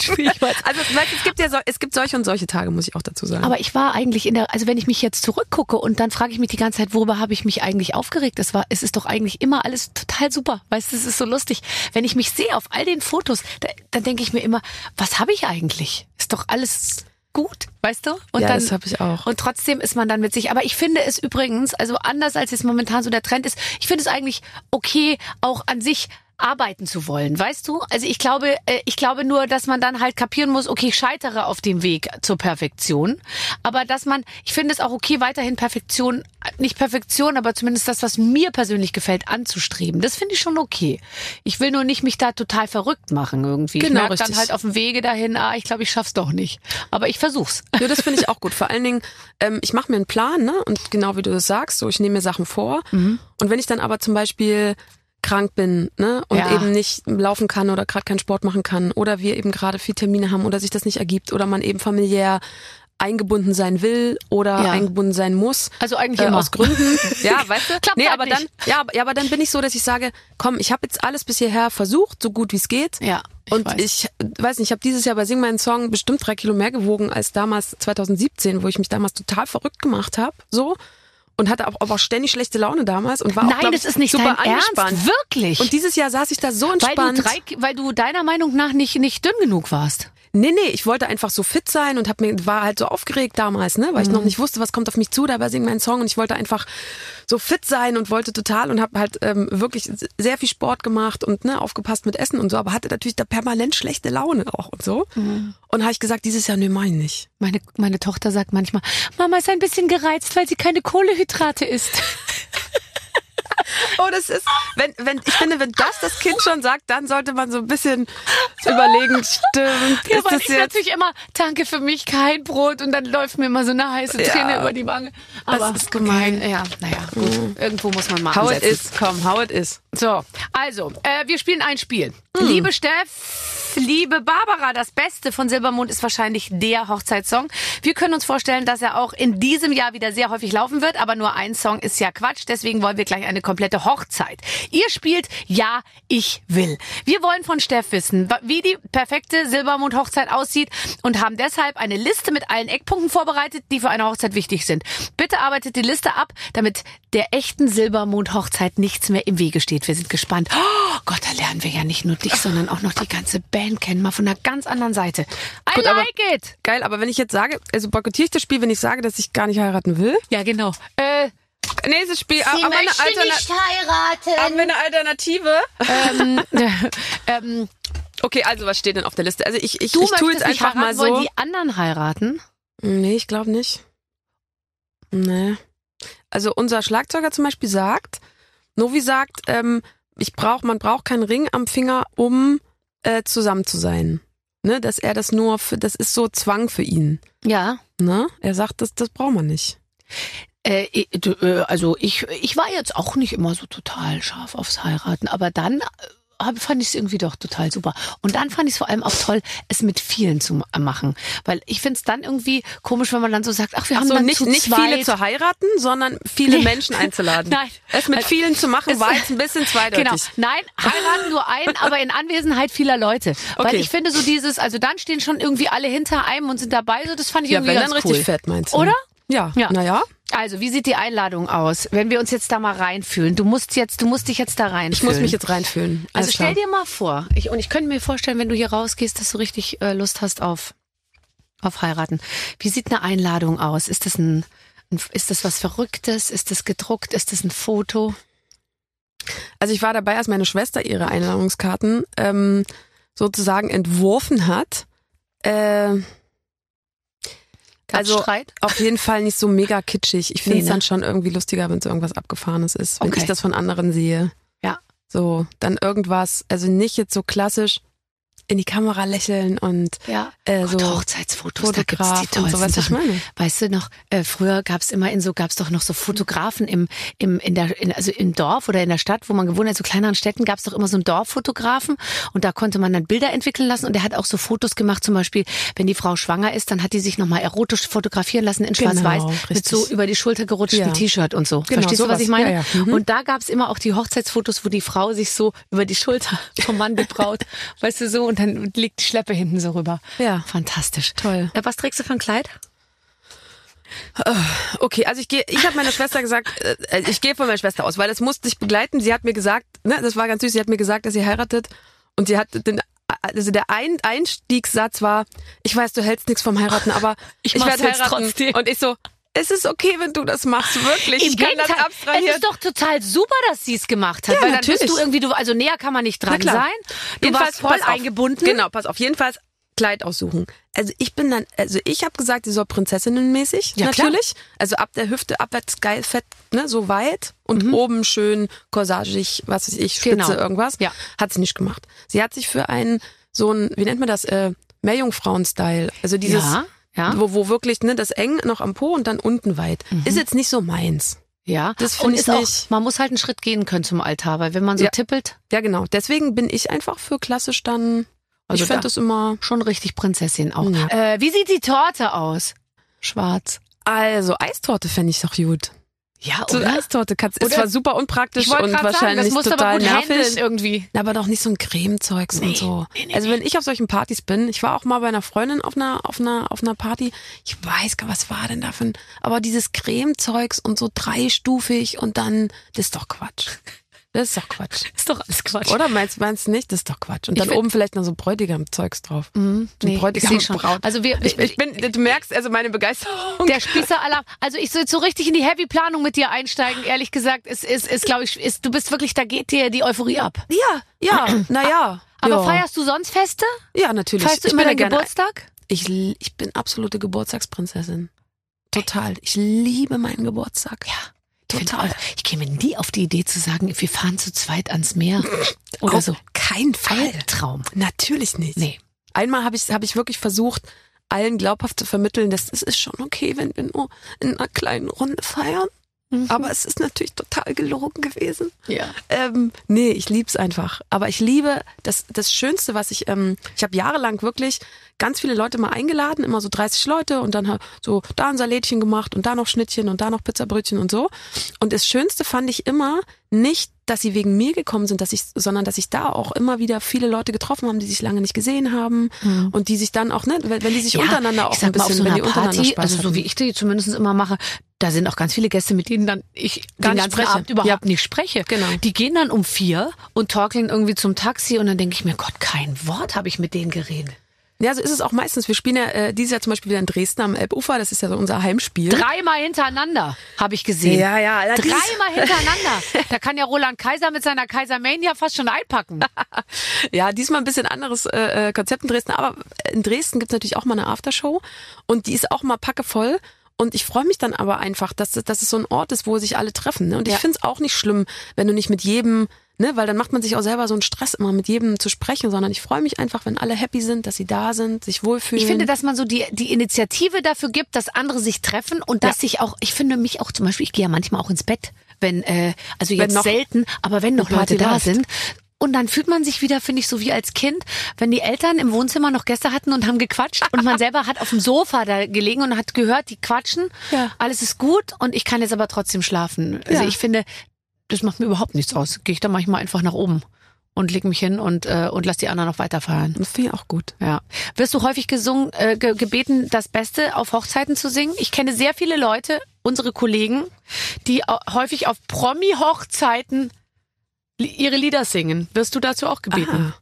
B: schwierig weißt.
D: Also weißt, es gibt ja so, es gibt solche und solche Tage, muss ich auch dazu sagen.
B: Aber ich war eigentlich in der, also wenn ich mich jetzt zurückgucke und dann frage ich mich die ganze Zeit, worüber habe ich mich eigentlich aufgeregt? Es war, es ist doch eigentlich immer alles total super. Weißt du, es ist so lustig. Wenn ich mich sehe auf all den Fotos, da, dann denke ich mir immer, was habe ich eigentlich? Ist doch alles gut, weißt du? Und
D: ja,
B: dann,
D: das habe ich auch.
B: und trotzdem ist man dann mit sich. Aber ich finde es übrigens, also anders als jetzt momentan so der Trend ist, ich finde es eigentlich okay, auch an sich arbeiten zu wollen, weißt du? Also ich glaube, äh, ich glaube nur, dass man dann halt kapieren muss, okay, ich scheitere auf dem Weg zur Perfektion, aber dass man, ich finde es auch okay, weiterhin Perfektion, nicht Perfektion, aber zumindest das, was mir persönlich gefällt, anzustreben. Das finde ich schon okay. Ich will nur nicht mich da total verrückt machen irgendwie. ich
D: Genau,
B: merke dann halt auf dem Wege dahin, ah, ich glaube, ich schaff's doch nicht. Aber ich versuch's.
D: Ja, das finde ich auch gut. Vor allen Dingen, ähm, ich mache mir einen Plan, ne? Und genau wie du das sagst, so ich nehme mir Sachen vor.
B: Mhm.
D: Und wenn ich dann aber zum Beispiel krank bin, ne, und
B: Ja.
D: eben nicht laufen kann oder gerade keinen Sport machen kann oder wir eben gerade viel Termine haben oder sich das nicht ergibt oder man eben familiär eingebunden sein will oder
B: Ja.
D: eingebunden sein muss.
B: Also eigentlich
D: äh,
B: immer.
D: aus Gründen. ja, weißt du?
B: Klappt
D: nee,
B: halt
D: aber
B: nicht.
D: dann, ja, aber, ja, aber dann bin ich so, dass ich sage, komm, ich habe jetzt alles bis hierher versucht, so gut wie es geht.
B: Ja, ich
D: und
B: weiß.
D: ich weiß nicht, ich habe dieses Jahr bei Sing meinen Song bestimmt drei Kilo mehr gewogen als damals 2017, wo ich mich damals total verrückt gemacht habe, so und hatte auch, aber auch ständig schlechte Laune damals und war auch
B: Nein, das ist nicht
D: super
B: dein
D: angespannt.
B: Ernst. Wirklich.
D: Und dieses Jahr saß ich da so
B: weil
D: entspannt.
B: du, drei, weil du deiner Meinung nach nicht, nicht dünn genug warst.
D: Nee, nee, ich wollte einfach so fit sein und hab mir war halt so aufgeregt damals, ne, weil ich
B: Mhm.
D: noch nicht wusste, was kommt auf mich zu, dabei singen meinen Song und ich wollte einfach so fit sein und wollte total und habe halt ähm, wirklich sehr viel Sport gemacht und ne, aufgepasst mit Essen und so, aber hatte natürlich da permanent schlechte Laune auch und so.
B: Mhm.
D: Und habe ich gesagt, dieses Jahr nee, ich nicht.
B: Meine, meine Tochter sagt manchmal, Mama ist ein bisschen gereizt, weil sie keine Kohlehydrate isst.
D: Oh, das ist, wenn, wenn, ich finde, wenn das das Kind schon sagt, dann sollte man so ein bisschen überlegen, stimmt,
B: Ja,
D: ist
B: weil
D: das
B: ich
D: jetzt,
B: natürlich immer, danke für mich, kein Brot und dann läuft mir immer so eine heiße Träne
D: Ja.
B: über die Wange.
D: Das
B: Aber
D: ist gemein.
B: Okay, ja, naja, gut. Irgendwo muss man mal
D: how it is, komm, how it is.
B: So, also, äh, wir spielen ein Spiel. Liebe Steff, liebe Barbara, das Beste von Silbermond ist wahrscheinlich der Hochzeitssong. Wir können uns vorstellen, dass er auch in diesem Jahr wieder sehr häufig laufen wird, aber nur ein Song ist ja Quatsch. Deswegen wollen wir gleich eine komplette Hochzeit. Ihr spielt Ja, ich will. Wir wollen von Steff wissen, wie die perfekte Silbermond-Hochzeit aussieht und haben deshalb eine Liste mit allen Eckpunkten vorbereitet, die für eine Hochzeit wichtig sind. Bitte arbeitet die Liste ab, damit der echten Silbermond-Hochzeit nichts mehr im Wege steht. Wir sind gespannt. Oh Gott, da lernen wir ja nicht nur dich, sondern auch noch die ganze Band kennen, mal von einer ganz anderen Seite. I
D: Gut, aber-
B: like it!
D: Geil, aber wenn ich jetzt sage, also boykottiere ich das Spiel, wenn ich sage, dass ich gar nicht heiraten will?
B: Ja, genau. Äh,
D: Nächstes Spiel,
E: Sie
D: aber eine, Alterna
E: nicht heiraten.
D: haben wir eine Alternative?
B: ähm, ähm,
D: Okay, also was steht denn auf der Liste? Also ich, ich,
B: du
D: ich tue jetzt einfach mal so.
B: wollen die anderen heiraten?
D: Nee, ich glaube nicht. Nee. Also unser Schlagzeuger zum Beispiel sagt, Novi sagt, ähm, ich brauch, man braucht keinen Ring am Finger, um äh, zusammen zu sein. Ne, dass er das nur für, das ist so Zwang für ihn.
B: Ja.
D: Ne? Er sagt, das, das braucht man nicht.
B: Äh, äh, also ich, ich war jetzt auch nicht immer so total scharf aufs Heiraten, aber dann äh, fand ich es irgendwie doch total super. Und dann fand ich es vor allem auch toll, es mit vielen zu ma- machen. Weil ich finde es dann irgendwie komisch, wenn man dann so sagt, ach, wir haben
D: so
B: dann
D: nicht,
B: zu
D: nicht
B: zweit.
D: viele zu heiraten, sondern viele
B: Nee.
D: Menschen einzuladen.
B: Nein.
D: Es mit
B: Also,
D: vielen zu machen, war jetzt ein bisschen zweideutig.
B: Genau. Nein, heiraten nur ein, aber in Anwesenheit vieler Leute. Weil
D: Okay.
B: ich finde so dieses, also dann stehen schon irgendwie alle hinter einem und sind dabei, so das fand ich
D: Ja,
B: irgendwie
D: wenn
B: ganz
D: dann
B: cool.
D: richtig fett, meinst du?
B: Oder?
D: Ja.
B: Ja.
D: Naja.
B: Also, wie sieht die Einladung aus? Wenn wir uns jetzt da mal reinfühlen. Du musst jetzt, du musst dich jetzt da reinfühlen.
D: Ich muss mich jetzt reinfühlen.
B: Also
D: Alles
B: stell
D: klar.
B: dir mal vor, ich, und ich könnte mir vorstellen, wenn du hier rausgehst, dass du richtig äh, Lust hast auf, auf heiraten. Wie sieht eine Einladung aus? Ist das ein, ein ist das was Verrücktes? Ist das gedruckt? Ist das ein Foto?
D: Also ich war dabei, als meine Schwester ihre Einladungskarten ähm, sozusagen entworfen hat. Äh,
B: Gab's
D: Also,
B: Streit?
D: auf jeden Fall nicht so mega kitschig. Ich finde
B: Nee,
D: es
B: ne?
D: dann schon irgendwie lustiger, wenn es irgendwas Abgefahrenes ist, wenn
B: Okay.
D: ich das von anderen sehe.
B: Ja.
D: So, dann irgendwas, also nicht jetzt so klassisch in die Kamera lächeln und
B: Ja.
D: äh,
B: Gott,
D: so
B: Hochzeitsfotos, da gibt's
D: Fotograf
B: die
D: und so,
B: tollsten
D: weißt du, was ich meine?
B: Weißt du noch, äh, früher gab's immer in so, gab's doch noch so Fotografen im, im, in der, in, also im Dorf oder in der Stadt, wo man gewohnt hat, so kleineren Städten gab's doch immer so einen Dorffotografen und da konnte man dann Bilder entwickeln lassen und der hat auch so Fotos gemacht, zum Beispiel, wenn die Frau schwanger ist, dann hat die sich nochmal erotisch fotografieren lassen in
D: Genau,
B: schwarz-weiß mit so über die Schulter gerutschten
D: Ja.
B: T-Shirt und so.
D: Genau,
B: Verstehst du, was
D: sowas.
B: ich meine?
D: Ja, ja. Mhm.
B: Und da gab's immer auch die Hochzeitsfotos, wo die Frau sich so über die Schulter vom Mann die Braut, weißt du so, und dann liegt die Schleppe hinten so rüber.
D: Ja.
B: Fantastisch.
D: Toll.
B: Äh, Was trägst du für ein Kleid?
D: Okay, also ich gehe, ich habe meiner Schwester gesagt, äh, ich gehe von meiner Schwester aus, weil das musste ich begleiten. Sie hat mir gesagt, ne, das war ganz süß, sie hat mir gesagt, dass sie heiratet und sie hat den also der Ein Einstiegssatz war, ich weiß, du hältst nichts vom Heiraten, aber
B: Ich
D: ich, werde heiraten.
B: trotzdem.
D: Und ich so, es ist okay, wenn du das machst, wirklich.
B: Im
D: ich kann das
B: Gegenteil,
D: abstrahieren.
B: es ist doch total super, dass sie es gemacht hat,
D: Ja,
B: weil dann bist
D: natürlich.
B: du irgendwie, du, also näher kann man nicht dran
D: klar.
B: sein. Du
D: Jedenfalls,
B: warst voll eingebunden.
D: Genau, pass auf. Jedenfalls Kleid aussuchen. Also ich bin dann, also ich habe gesagt, sie soll prinzessinnenmäßig,
B: Ja, klar.
D: natürlich. Also ab der Hüfte abwärts geil fett, ne, so weit und oben schön corsagig, was weiß ich, Spitze
B: Mhm. Genau.
D: irgendwas.
B: Ja.
D: Hat sie nicht gemacht. Sie hat sich für einen so ein, wie nennt man das, äh, Meerjungfrauen-Style. Also dieses,
B: Ja, ja.
D: wo, wo wirklich ne, das eng noch am Po und dann unten weit. Ist jetzt nicht so meins.
B: Ja,
D: Das find
B: und
D: ich
B: ist auch,
D: nicht.
B: man muss halt einen Schritt gehen können zum Altar, weil wenn man so
D: Ja.
B: tippelt,
D: Ja, genau. Deswegen bin ich einfach für klassisch dann.
B: Also
D: ich fände
B: da-
D: das immer.
B: schon richtig Prinzessin auch.
D: Ja.
B: Äh, wie sieht die Torte aus? Schwarz.
D: Also, Eistorte fände ich doch gut.
B: Ja,
D: So eine Eistorte kannst, ist
B: Oder-
D: zwar super unpraktisch und
B: gerade sagen, das
D: wahrscheinlich
B: musst du aber
D: total
B: gut
D: nervig.
B: irgendwie.
D: Aber doch nicht so ein Cremezeugs
B: Nee,
D: und so.
B: nee, nee,
D: also wenn ich auf solchen Partys bin, ich war auch mal bei einer Freundin auf einer auf einer auf einer Party. Ich weiß gar, was war denn da für ein, aber dieses Cremezeugs und so dreistufig und dann, das ist doch Quatsch. Das ist doch Quatsch.
B: Ist doch alles Quatsch.
D: Oder meinst du nicht? Das ist doch Quatsch. Und
B: Ich
D: dann oben vielleicht noch so Bräutigam-Zeugs drauf.
B: Mhm. Nee, ich
D: Bräutigam
B: seh schon.
D: Braut.
B: Also wir,
D: Ich, ich bin, du merkst also meine Begeisterung.
B: der Spießeralarm. Also ich soll so richtig in die Heavy-Planung mit dir einsteigen. Ehrlich gesagt, es ist, ist glaube ich, ist, du bist wirklich, da geht dir die Euphorie ab.
D: Ja, ja, naja.
B: Aber
D: ja.
B: feierst du sonst Feste?
D: Ja, natürlich.
B: Feierst du
D: Ich
B: immer deinen Geburtstag?
D: Ich, ich bin absolute Geburtstagsprinzessin. Total. Ich liebe meinen Geburtstag.
B: Ja. Ich
D: Total.
B: auch, ich käme nie auf die Idee zu sagen, wir fahren zu zweit ans Meer. Oder
D: Auf
B: so.
D: Kein Fall.
B: Traum.
D: Natürlich nicht.
B: Nee.
D: Einmal habe ich, hab ich wirklich versucht, allen glaubhaft zu vermitteln, dass es ist schon okay, wenn wir nur in einer kleinen Runde feiern. Aber es ist natürlich total gelogen gewesen.
B: Ja.
D: Ähm, nee, ich lieb's einfach. Aber ich liebe das, das Schönste, was ich, ähm, ich habe jahrelang wirklich ganz viele Leute mal eingeladen, immer so 30 Leute und dann ha- so da ein Salätchen gemacht und da noch Schnittchen und da noch Pizzabrötchen und so. Und das Schönste fand ich immer nicht, dass sie wegen mir gekommen sind, dass ich, sondern dass ich da auch immer wieder viele Leute getroffen haben, die sich lange nicht gesehen haben und die sich dann auch, ne, wenn wenn die sich untereinander auch ein bisschen,
B: so
D: wenn die untereinander
B: Party,
D: Spaß
B: also so wie ich die zumindest immer mache, da sind auch ganz viele Gäste, mit denen dann ich den ganzen
D: spreche.
B: Abend überhaupt
D: Ja.
B: nicht spreche.
D: Genau.
B: Die gehen dann um vier und torkeln irgendwie zum Taxi und dann denke ich mir, Gott, kein Wort habe ich mit denen geredet.
D: Ja, so ist es auch meistens. Wir spielen ja äh, dieses Jahr zum Beispiel wieder in Dresden am Elbufer, das ist ja so unser Heimspiel.
B: Dreimal hintereinander habe ich gesehen.
D: Ja, ja, allerdings-
B: Dreimal hintereinander. Da kann ja Roland Kaiser mit seiner Kaisermania fast schon einpacken.
D: Ja, diesmal ein bisschen anderes äh, äh, Konzept in Dresden, aber in Dresden gibt's natürlich auch mal eine Aftershow und die ist auch mal packevoll. Und ich freue mich dann aber einfach, dass, dass es so ein Ort ist, wo sich alle treffen. Ne? Und ich
B: Ja.
D: find's auch nicht schlimm, wenn du nicht mit jedem, ne, weil dann macht man sich auch selber so einen Stress, immer mit jedem zu sprechen, sondern ich freue mich einfach, wenn alle happy sind, dass sie da sind, sich wohlfühlen.
B: Ich finde, dass man so die, die Initiative dafür gibt, dass andere sich treffen und dass
D: Ja.
B: sich auch, ich finde mich auch zum Beispiel, ich gehe ja manchmal auch ins Bett, wenn, äh, also
D: Wenn
B: jetzt
D: noch
B: selten, aber wenn noch Leute da
D: läuft.
B: sind. Und dann fühlt man sich wieder, finde ich, so wie als Kind, wenn die Eltern im Wohnzimmer noch Gäste hatten und haben gequatscht und man selber hat auf dem Sofa da gelegen und hat gehört, die quatschen,
D: Ja.
B: alles ist gut und ich kann jetzt aber trotzdem schlafen. Also
D: Ja.
B: ich finde, das macht mir überhaupt nichts aus. Gehe ich da manchmal einfach nach oben und leg mich hin und, äh, und lass die anderen noch weiter feiern.
D: das finde ich auch gut.
B: Ja. Wirst du häufig gesungen, äh, ge gebeten, das Beste auf Hochzeiten zu singen? Ich kenne sehr viele Leute, unsere Kollegen, die häufig auf Promi-Hochzeiten li- ihre Lieder singen. Wirst du dazu auch gebeten?
D: Aha.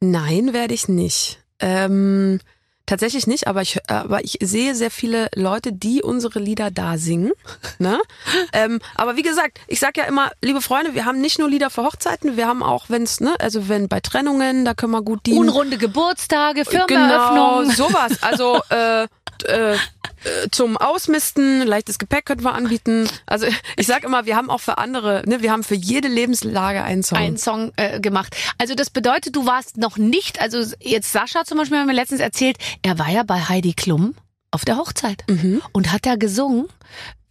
D: Nein, werde ich nicht. Ähm, tatsächlich nicht, aber ich, aber ich sehe sehr viele Leute, die unsere Lieder da singen. Ne? ähm, aber wie gesagt, ich sag ja immer, liebe Freunde, wir haben nicht nur Lieder für Hochzeiten, wir haben auch, wenn's, ne, also wenn bei Trennungen, da können wir gut die
B: Unrunde Geburtstage,
D: Genau,
B: Firmeneröffnungen.
D: sowas. Also äh, äh, äh, zum Ausmisten, leichtes Gepäck könnten wir anbieten. Also ich sag immer, wir haben auch für andere, ne, wir haben für jede Lebenslage einen Song.
B: einen Song äh, gemacht. Also das bedeutet, du warst noch nicht, also jetzt Sascha zum Beispiel hat mir letztens erzählt, er war ja bei Heidi Klum auf der Hochzeit
D: Mhm.
B: und hat da gesungen,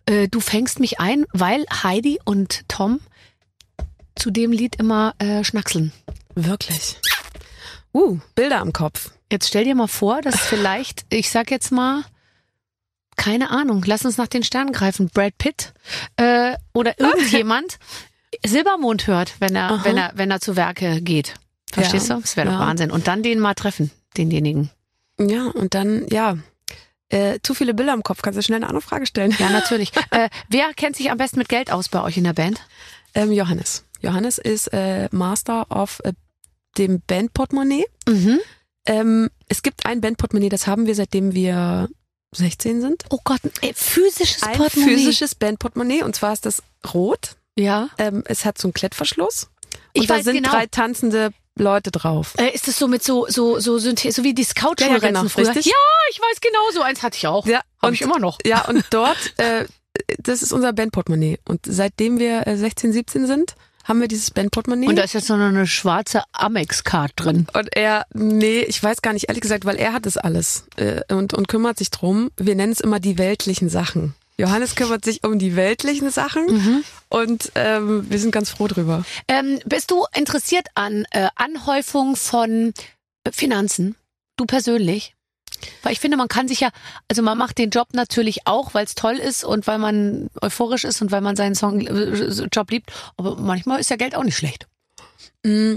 B: äh, du fängst mich ein, weil Heidi und Tom zu dem Lied immer äh, schnackseln.
D: Wirklich. Uh, Bilder am Kopf.
B: Jetzt stell dir mal vor, dass vielleicht, ich sag jetzt mal, keine Ahnung, lass uns nach den Sternen greifen, Brad Pitt äh, oder irgendjemand Silbermond hört, wenn er,
D: Aha.
B: wenn er, wenn er zu Werke geht. Verstehst
D: Ja,
B: du? Das wäre doch
D: ja.
B: Wahnsinn. Und dann den mal treffen, denjenigen.
D: Ja, und dann, ja, äh, zu viele Bilder im Kopf. Kannst du schnell eine andere Frage stellen?
B: Ja, natürlich. äh, wer kennt sich am besten mit Geld aus bei euch in der Band?
D: Ähm, Johannes. Johannes ist äh, Master of äh, dem Bandportemonnaie.
B: Mhm.
D: Ähm, es gibt ein Bandportemonnaie, das haben wir seitdem wir 16 sind.
B: Oh Gott, ein physisches
D: Ein
B: Portemonnaie.
D: physisches Bandportemonnaie und zwar ist das rot.
B: Ja.
D: Ähm, es hat so einen Klettverschluss. Und
B: Ich
D: da
B: weiß
D: sind
B: genau.
D: drei tanzende Leute drauf.
B: Äh, ist es so mit so so so Synthe so wie die Scout-Schulranzen
D: Ja, ja, genau,
B: früher?
D: richtig.
B: Ja, ich weiß genau, so eins hatte ich auch.
D: Ja,
B: Hab
D: und-
B: ich immer noch.
D: Ja, und dort, äh, das ist unser Bandportemonnaie. Und seitdem wir äh, 16, 17 sind, haben wir dieses Bandportemonnaie.
B: Und da ist jetzt noch eine schwarze Amex-Card drin.
D: Und er, nee, ich weiß gar nicht, ehrlich gesagt, weil er hat das alles äh, und, und kümmert sich drum. Wir nennen es immer die weltlichen Sachen. Johannes kümmert sich um die weltlichen Sachen
B: Mhm.
D: und ähm, wir sind ganz froh drüber.
B: Ähm, bist du interessiert an äh, Anhäufung von äh, Finanzen? Du persönlich? Weil ich finde, man kann sich ja, also man macht den Job natürlich auch, weil es toll ist und weil man euphorisch ist und weil man seinen Song, äh, Job liebt. Aber manchmal ist ja Geld auch nicht schlecht.
D: Mm,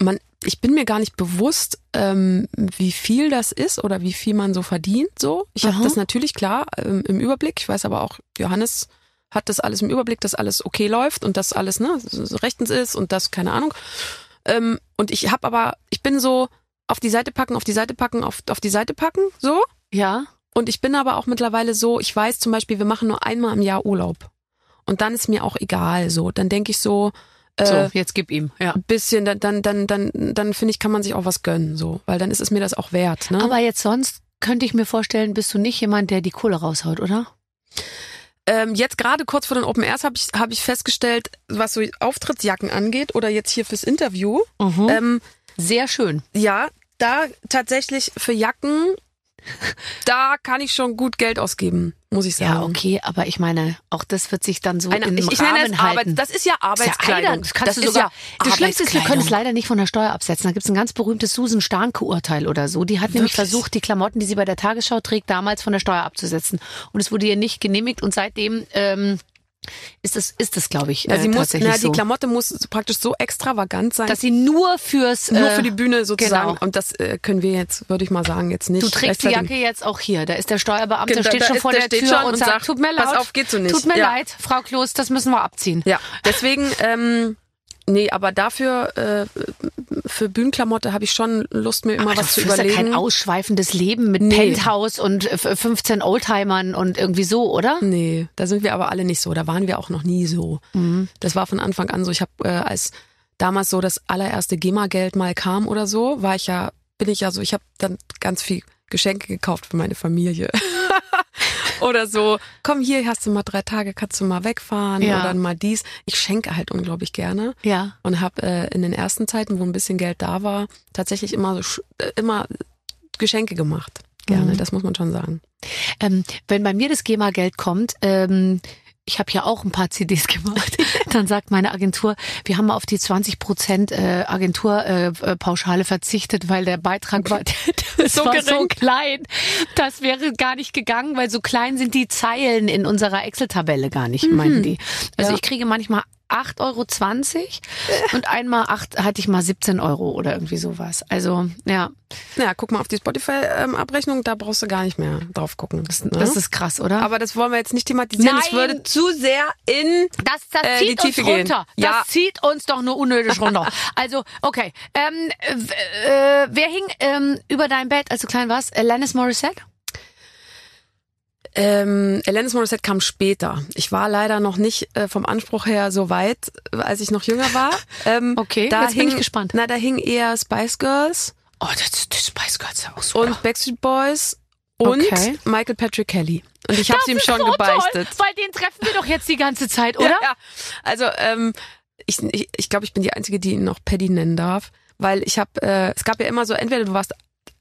D: man, ich bin mir gar nicht bewusst, ähm, wie viel das ist oder wie viel man so verdient. So, ich habe das natürlich klar ähm, im Überblick. Ich weiß aber auch, Johannes hat das alles im Überblick, dass alles okay läuft und dass alles ne rechtens ist und das keine Ahnung. Ähm, und ich habe aber, ich bin so auf die Seite packen, auf die Seite packen, auf, auf die Seite packen, so.
B: Ja.
D: Und ich bin aber auch mittlerweile so, ich weiß zum Beispiel, wir machen nur einmal im Jahr Urlaub. Und dann ist mir auch egal, so. Dann denke ich so, äh,
B: So, jetzt gib ihm. Ja.
D: bisschen, dann, dann, dann, dann, dann finde ich, kann man sich auch was gönnen, so. Weil dann ist es mir das auch wert, ne?
B: Aber jetzt sonst könnte ich mir vorstellen, bist du nicht jemand, der die Kohle raushaut, oder?
D: ähm, jetzt gerade kurz vor den Open Airs habe ich, hab ich festgestellt, was so Auftrittsjacken angeht oder jetzt hier fürs Interview.
B: Mhm.
D: Ähm,
B: Sehr schön.
D: ja, da tatsächlich für Jacken, da kann ich schon gut Geld ausgeben, muss ich sagen.
B: Ja, okay, aber ich meine, auch das wird sich dann so
D: Eine,
B: in
D: ich, ich nenne
B: Rahmen
D: es
B: halten.
D: Arbeits, das ist ja
B: Das
D: Arbeitskleidung.
B: Das kannst du
D: ist
B: sogar,
D: ja
B: das Schlimmste ist, wir können es leider nicht von der Steuer absetzen. Da gibt es ein ganz berühmtes Susan Starnke-Urteil oder so. Die hat nämlich
D: Wirklich?
B: versucht, die Klamotten, die sie bei der Tagesschau trägt, damals von der Steuer abzusetzen. Und es wurde ihr nicht genehmigt und seitdem ähm, ist das, ist das, glaube ich,
D: Ja, sie
B: äh,
D: muss, na, die
B: so.
D: Klamotte muss extravagant so extravagant sein.
B: Dass sie nur fürs
D: nur
B: äh,
D: für die Bühne sozusagen.
B: genau.
D: Und das äh, können wir jetzt, würde ich mal sagen, jetzt nicht.
B: Du trägst die. Jacke jetzt auch hier. Da ist der Steuerbeamte,
D: Genau,
B: steht
D: da
B: schon
D: ist-
B: vor
D: der
B: der Tür und
D: und
B: sagt,
D: sagt,
B: tut mir leid.
D: pass auf, geht so nicht.
B: Tut mir
D: Ja.
B: leid, Frau Kloß, das müssen wir abziehen.
D: Ja, deswegen, ähm, nee, aber dafür, äh, für Bühnenklamotte habe ich schon Lust, mir immer
B: Aber
D: was zu
B: führst ja
D: überlegen.
B: kein ausschweifendes Leben mit
D: Nee.
B: Penthouse und äh, 15 Oldtimern und irgendwie so, oder?
D: Nee, da sind wir aber alle nicht so. Da waren wir auch noch nie so.
B: Mhm.
D: Das war von Anfang an so. Ich habe äh, als damals so das allererste GEMA-Geld mal kam oder so, war ich ja, bin ich ja so, ich habe dann ganz viel Geschenke gekauft für meine Familie. oder so, komm hier, hast du mal drei Tage, kannst du mal wegfahren
B: Ja.
D: oder mal dies. Ich schenke halt unglaublich gerne.
B: Ja.
D: und habe äh, in den ersten Zeiten, wo ein bisschen Geld da war, tatsächlich immer so äh, immer Geschenke gemacht. Gerne,
B: Mhm.
D: das muss man schon sagen.
B: Ähm, wenn bei mir das GEMA-Geld kommt, ähm, ich habe ja auch ein paar CDs gemacht, dann sagt meine Agentur, wir haben auf die 20 Prozent äh, Agenturpauschale verzichtet, weil der Beitrag war,
D: So
B: war so klein. Das wäre gar nicht gegangen, weil so klein sind die Zeilen in unserer Excel-Tabelle gar nicht, meinten die. Also
D: Ja.
B: ich kriege manchmal 8,20 Euro und einmal acht hatte ich mal 17 Euro oder irgendwie sowas. Also ja,
D: Ja, guck mal auf die Spotify-Abrechnung, da brauchst du gar nicht mehr drauf gucken.
B: das,
D: ne?
B: das ist krass, oder?
D: Aber das wollen wir jetzt nicht thematisieren.
B: Nein.
D: würde zu sehr in
B: Das, das
D: äh,
B: zieht
D: die Tiefe
B: uns
D: gehen.
B: runter. Das
D: Ja.
B: zieht uns doch nur unnötig runter. Also, okay. Ähm, äh, wer hing ähm, über dein Bett, als du klein warst? Alanis Morissette?
D: Ähm, Alanis Morissette kam später. Ich war leider noch nicht äh, vom Anspruch her so weit, äh, als ich noch jünger war. Ähm,
B: Okay,
D: da
B: jetzt bin
D: hing,
B: ich gespannt.
D: Na, da hing eher Spice Girls
B: Oh, das, das Spice Girls ist auch super.
D: und Backstreet Boys und
B: Okay.
D: Michael Patrick Kelly. Und ich habe ihm schon
B: so
D: gebeichtet.
B: Toll, weil den treffen wir doch jetzt die ganze Zeit, oder?
D: Ja, ja. Also ähm, ich glaube, ich, ich, glaub, ich bin die Einzige, die ihn noch Paddy nennen darf. Weil ich habe, äh, es gab ja immer so, entweder du warst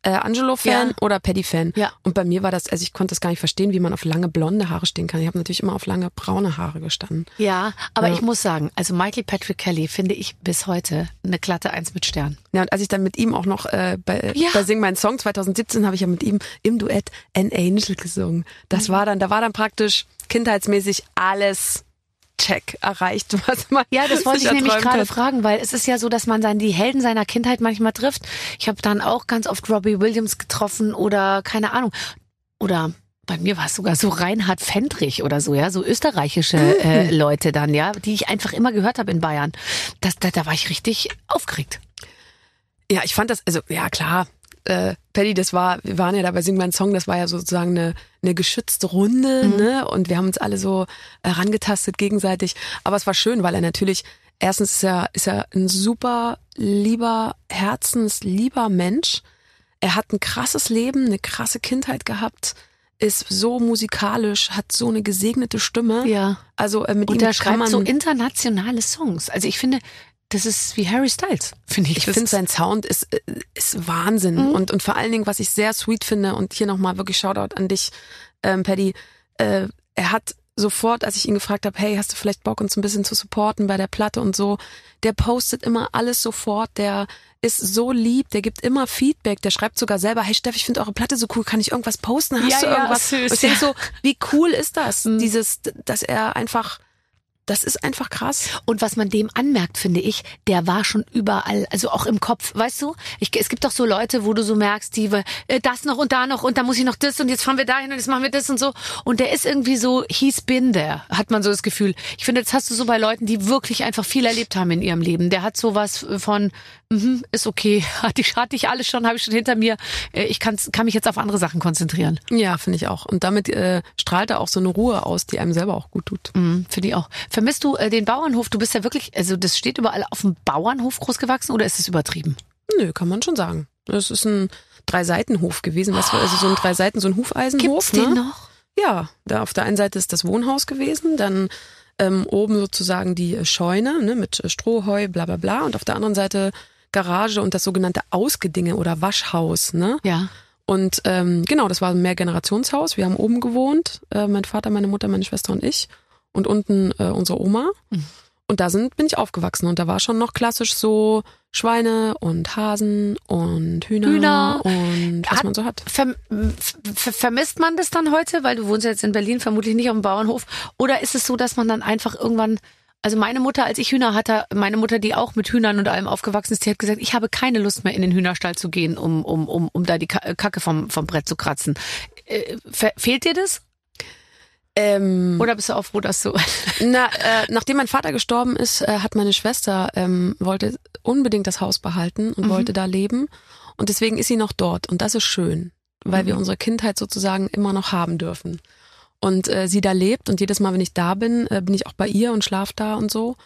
D: äh, Angelo-Fan
B: Ja.
D: oder Paddy-Fan.
B: Ja.
D: Und bei mir war das, also ich konnte das gar nicht verstehen, wie man auf lange blonde Haare stehen kann. Ich habe natürlich immer auf lange braune Haare gestanden.
B: Ja, aber
D: Ja.
B: ich muss sagen, also Michael Patrick Kelly finde ich bis heute eine glatte Eins mit Stern.
D: Ja, und als ich dann mit ihm auch noch äh, bei,
B: Ja.
D: bei Sing meinen Song 2017 habe ich ja mit ihm im Duett An Angel gesungen. Das
B: Mhm.
D: war dann, da war dann praktisch kindheitsmäßig alles check erreicht, was man
B: Ja, das wollte ich nämlich gerade
D: hat.
B: fragen, weil es ist ja so, dass man dann die Helden seiner Kindheit manchmal trifft. Ich habe dann auch ganz oft Robbie Williams getroffen oder keine Ahnung. Oder bei mir war es sogar so Reinhard Fendrich oder so, ja, so österreichische äh, Leute dann, ja, die ich einfach immer gehört habe in Bayern. Das, da, da war ich richtig aufgeregt.
D: Ja, ich fand das, also ja klar, äh, Paddy, das war, wir waren ja da bei Sing mein Song, das war ja sozusagen eine, eine geschützte Runde,
B: Mhm.
D: ne? Und wir haben uns alle so äh, rangetastet gegenseitig. Aber es war schön, weil er natürlich, erstens ist er, ist er ein super lieber, herzenslieber Mensch. Er hat ein krasses Leben, eine krasse Kindheit gehabt, ist so musikalisch, hat so eine gesegnete Stimme.
B: Ja.
D: Also äh, mit
B: Und
D: ihm
B: er
D: kann man,
B: so internationale Songs. Also ich finde, das ist wie Harry Styles, finde ich.
D: Ich finde, sein Sound ist, äh, ist Wahnsinn.
B: Mhm.
D: Und, und vor allen Dingen, was ich sehr sweet finde, und hier nochmal wirklich Shoutout an dich, ähm, Paddy, äh, er hat sofort, als ich ihn gefragt habe, hey, hast du vielleicht Bock, uns ein bisschen zu supporten bei der Platte und so, der postet immer alles sofort, der ist so lieb, der gibt immer Feedback, der schreibt sogar selber, hey Steff, ich finde eure Platte so cool, kann ich irgendwas posten? Hast
B: Ja,
D: du
B: ja,
D: irgendwas?
B: süß,
D: Und ich
B: ja.
D: so, wie cool ist das?
B: Mhm.
D: Dieses, dass er einfach, das ist einfach krass.
B: Und was man dem anmerkt, finde ich, der war schon überall, also auch im Kopf, weißt du? Ich, es gibt doch so Leute, wo du so merkst, die äh, das noch und da noch und da muss ich noch das und jetzt fahren wir dahin und jetzt machen wir das und so. Und der ist irgendwie so, he's been there, hat man so das Gefühl. Ich finde, das hast du so bei Leuten, die wirklich einfach viel erlebt haben in ihrem Leben. Der hat sowas von, mhm, ist okay, hatte ich, hatte ich alles schon, habe ich schon hinter mir. Äh, Ich kann's, kann mich jetzt auf andere Sachen konzentrieren.
D: Ja, finde ich auch. Und damit äh, strahlt er auch so eine Ruhe aus, die einem selber auch gut tut.
B: Mhm, Finde ich auch. Vermisst du äh, den Bauernhof? Du bist ja wirklich, also das steht überall auf dem Bauernhof großgewachsen oder ist es übertrieben?
D: Nö, kann man schon sagen. Das ist ein Drei-Seiten-Hof gewesen. Was, also so ein drei Seiten, so ein Hufeisenhof.
B: Gibt's den
D: ne?
B: noch?
D: Ja, da auf der einen Seite ist das Wohnhaus gewesen, dann ähm, oben sozusagen die Scheune ne, mit Strohheu, bla bla bla. Und auf der anderen Seite Garage und das sogenannte Ausgedinge oder Waschhaus. Ne?
B: Ja.
D: Und ähm, genau, das war ein Mehrgenerationshaus. Wir haben oben gewohnt, äh, mein Vater, meine Mutter, meine Schwester und ich. Und unten äh, unsere Oma.
B: Mhm.
D: Und da sind, bin ich aufgewachsen. Und da war schon noch klassisch so Schweine und Hasen und Hühner,
B: Hühner.
D: und was
B: Hat-
D: man so hat.
B: Ver ver vermisst man das dann heute, weil du wohnst jetzt in Berlin, vermutlich nicht auf dem Bauernhof? Oder ist es so, dass man dann einfach irgendwann, also meine Mutter, als ich Hühner hatte, meine Mutter, die auch mit Hühnern und allem aufgewachsen ist, die hat gesagt, ich habe keine Lust mehr in den Hühnerstall zu gehen, um, um, um, um da die Ka- Kacke vom, vom Brett zu kratzen. Äh, fe- fehlt dir das?
D: Ähm,
B: Oder bist du auch froh, dass du...
D: Na, äh, nachdem mein Vater gestorben ist, äh, hat meine Schwester ähm, wollte unbedingt das Haus behalten und
B: Mhm.
D: wollte da leben und deswegen ist sie noch dort und das ist schön, weil wir
B: Mhm.
D: unsere Kindheit sozusagen immer noch haben dürfen. Und äh, sie da lebt und jedes Mal, wenn ich da bin, äh, bin ich auch bei ihr und schlaf da und so.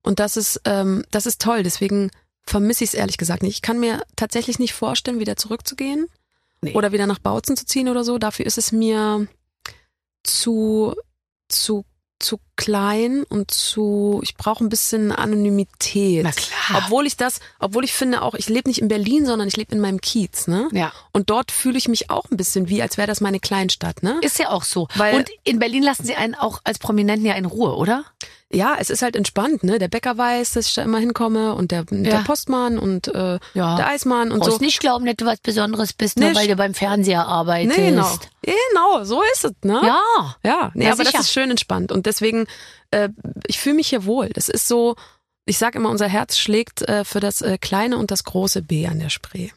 D: Und das ist ähm, das ist toll. Deswegen vermisse ich es ehrlich gesagt nicht. Ich kann mir tatsächlich nicht vorstellen, wieder zurückzugehen
B: Nee.
D: oder wieder nach Bautzen zu ziehen oder so. Dafür ist es mir zu zu zu klein und zu ich brauche ein bisschen Anonymität.
B: Na klar.
D: Obwohl ich das, obwohl ich finde auch, ich lebe nicht in Berlin, sondern ich lebe in meinem Kiez, ne?
B: Ja,
D: Und dort fühle ich mich auch ein bisschen wie, als wäre das meine Kleinstadt, ne?
B: ist ja auch so.
D: Weil-
B: und in Berlin lassen sie einen auch als Prominenten ja in Ruhe, oder?
D: Ja, es ist halt entspannt, ne? Der Bäcker weiß, dass ich da immer hinkomme und der, der Postmann und äh,
B: Ja.
D: der Eismann und so.
B: Brauchst nicht glauben, dass du was Besonderes bist, nur
D: Nicht.
B: weil du beim Fernseher arbeitest.
D: Nee, genau. Genau, so ist es, ne?
B: Ja.
D: Ja, nee,
B: Ja,
D: aber
B: sicher.
D: das ist schön entspannt und deswegen, äh, ich fühle mich hier wohl. Das ist so, ich sag immer, unser Herz schlägt äh, für das äh, kleine und das große B an der Spree.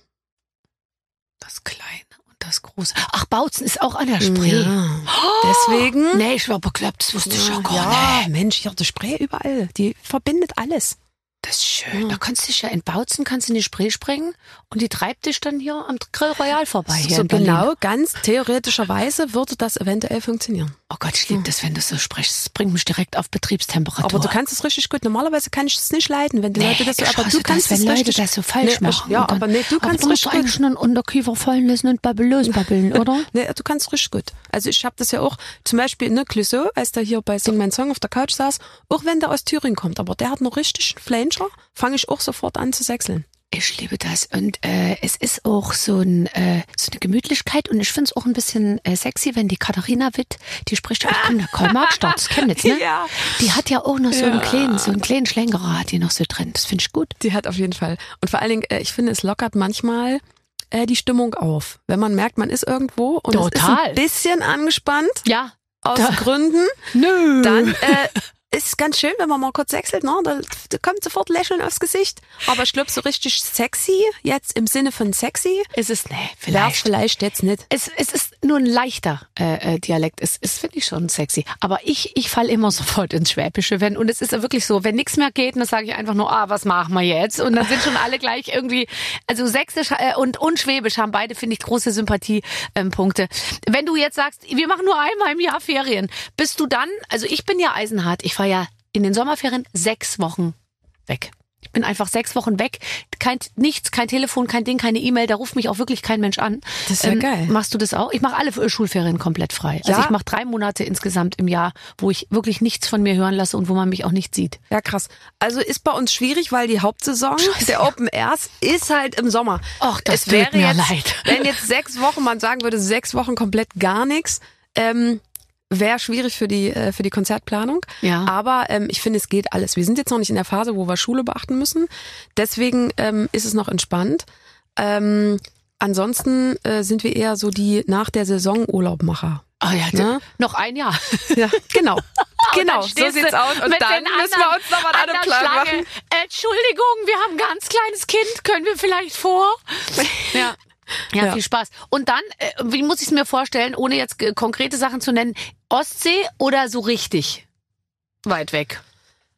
B: Das Kleine und das Große. Ach, Bautzen ist auch an der Spree.
D: Ja. Deswegen.
B: Nee, ich war bekloppt, das wusste ich ja gar
D: ja,
B: nicht.
D: Mensch, ja, die Spree überall. Die verbindet alles.
B: Das ist schön. Da kannst du dich ja in Bautzen, kannst in die Spree springen und die treibt dich dann hier am Grill Royal vorbei. Hier
D: so
B: Berlin.
D: genau, ganz theoretischerweise würde das eventuell funktionieren.
B: Oh Gott, ich liebe das, wenn du so sprichst. Das bringt mich direkt auf Betriebstemperatur.
D: Aber du kannst es richtig gut. Normalerweise kann ich es nicht leiden, wenn die
B: Nee,
D: Leute das so, aber du kannst
B: das,
D: es
B: wenn Leute das so falsch
D: Nee,
B: machen.
D: Ja,
B: dann-
D: aber nee, du
B: aber
D: kannst
B: du musst
D: richtig
B: eigentlich
D: gut.
B: nur einen Unterkiefer fallen lassen und babelös babbeln, oder?
D: Nee, du kannst richtig gut. Also ich habe das ja auch, zum Beispiel, ne, Clouseau, als der hier bei Sing Mein Song auf der Couch saß, auch wenn der aus Thüringen kommt, aber der hat noch richtig einen Flanger, fange ich auch sofort an zu sechseln.
B: Ich liebe das und äh, es ist auch so, ein, äh, so eine Gemütlichkeit und ich finde es auch ein bisschen äh, sexy, wenn die Katharina Witt, die spricht auch von der Karl-Marx-Stadt, das Chemnitz, ne?
D: Ja.
B: Die hat ja auch noch so einen
D: Ja.
B: kleinen, so einen kleinen Schlengerer hat die noch so drin. Das finde ich gut.
D: Die hat auf jeden Fall. Und vor allen Dingen, äh, ich finde, es lockert manchmal äh, die Stimmung auf. Wenn man merkt, man ist irgendwo und es ist
B: Total.
D: ein bisschen angespannt,
B: Ja.
D: aus
B: Da-
D: Gründen,
B: Nö.
D: dann äh, ist ganz schön, wenn man mal kurz wechselt, ne? Da, da kommt sofort Lächeln aufs Gesicht. Aber ich glaube, so richtig sexy, jetzt im Sinne von sexy,
B: ist es, nee, vielleicht.
D: vielleicht jetzt nicht.
B: Es, es ist nur ein leichter äh, äh, Dialekt. Es, es finde ich schon sexy. Aber ich, ich falle immer sofort ins Schwäbische. Wenn, und es ist ja wirklich so, wenn nichts mehr geht, dann sage ich einfach nur, ah, was machen wir jetzt? Und dann sind schon alle gleich irgendwie, also Sächsisch äh, und, und Schwäbisch haben beide, finde ich, große Sympathiepunkte. Ähm. Wenn du jetzt sagst, wir machen nur einmal im Jahr Ferien, bist du dann, also ich bin ja eisenhart, ich fahre ja in den Sommerferien sechs Wochen weg. Ich bin einfach sechs Wochen weg. Kein, nichts, kein Telefon, kein Ding, keine E-Mail. Da ruft mich auch wirklich kein Mensch an. Ähm,
D: Das ist ja geil.
B: Machst du das auch? Ich mache alle äh, Schulferien komplett frei. Also
D: Ja.
B: ich mache drei Monate insgesamt im Jahr, wo ich wirklich nichts von mir hören lasse und wo man mich auch nicht sieht.
D: Ja, krass. Also ist bei uns schwierig, weil die Hauptsaison der Open Airs ist halt im Sommer.
B: Och, das
D: es wäre
B: mir
D: jetzt,
B: leid.
D: wenn jetzt sechs Wochen, man sagen würde, sechs Wochen komplett gar nichts, ähm, wäre schwierig für die äh, für die Konzertplanung.
B: Ja.
D: Aber ähm, ich finde, es geht alles. Wir sind jetzt noch nicht in der Phase, wo wir Schule beachten müssen. Deswegen ähm, ist es noch entspannt. Ähm, ansonsten äh, sind wir eher so die nach der Saison Urlaubmacher.
B: Ah ja,
D: Ne?
B: noch ein Jahr.
D: Ja, genau. genau, so sieht's aus. Und dann müssen wir uns nochmal
B: an
D: einen
B: der
D: Plan machen.
B: Entschuldigung, wir haben ein ganz kleines Kind. Können wir vielleicht vor? Ja. Ja,
D: Ja.
B: viel Spaß. Und dann, äh, wie muss ich es mir vorstellen, ohne jetzt äh, konkrete Sachen zu nennen, Ostsee oder so richtig weit weg?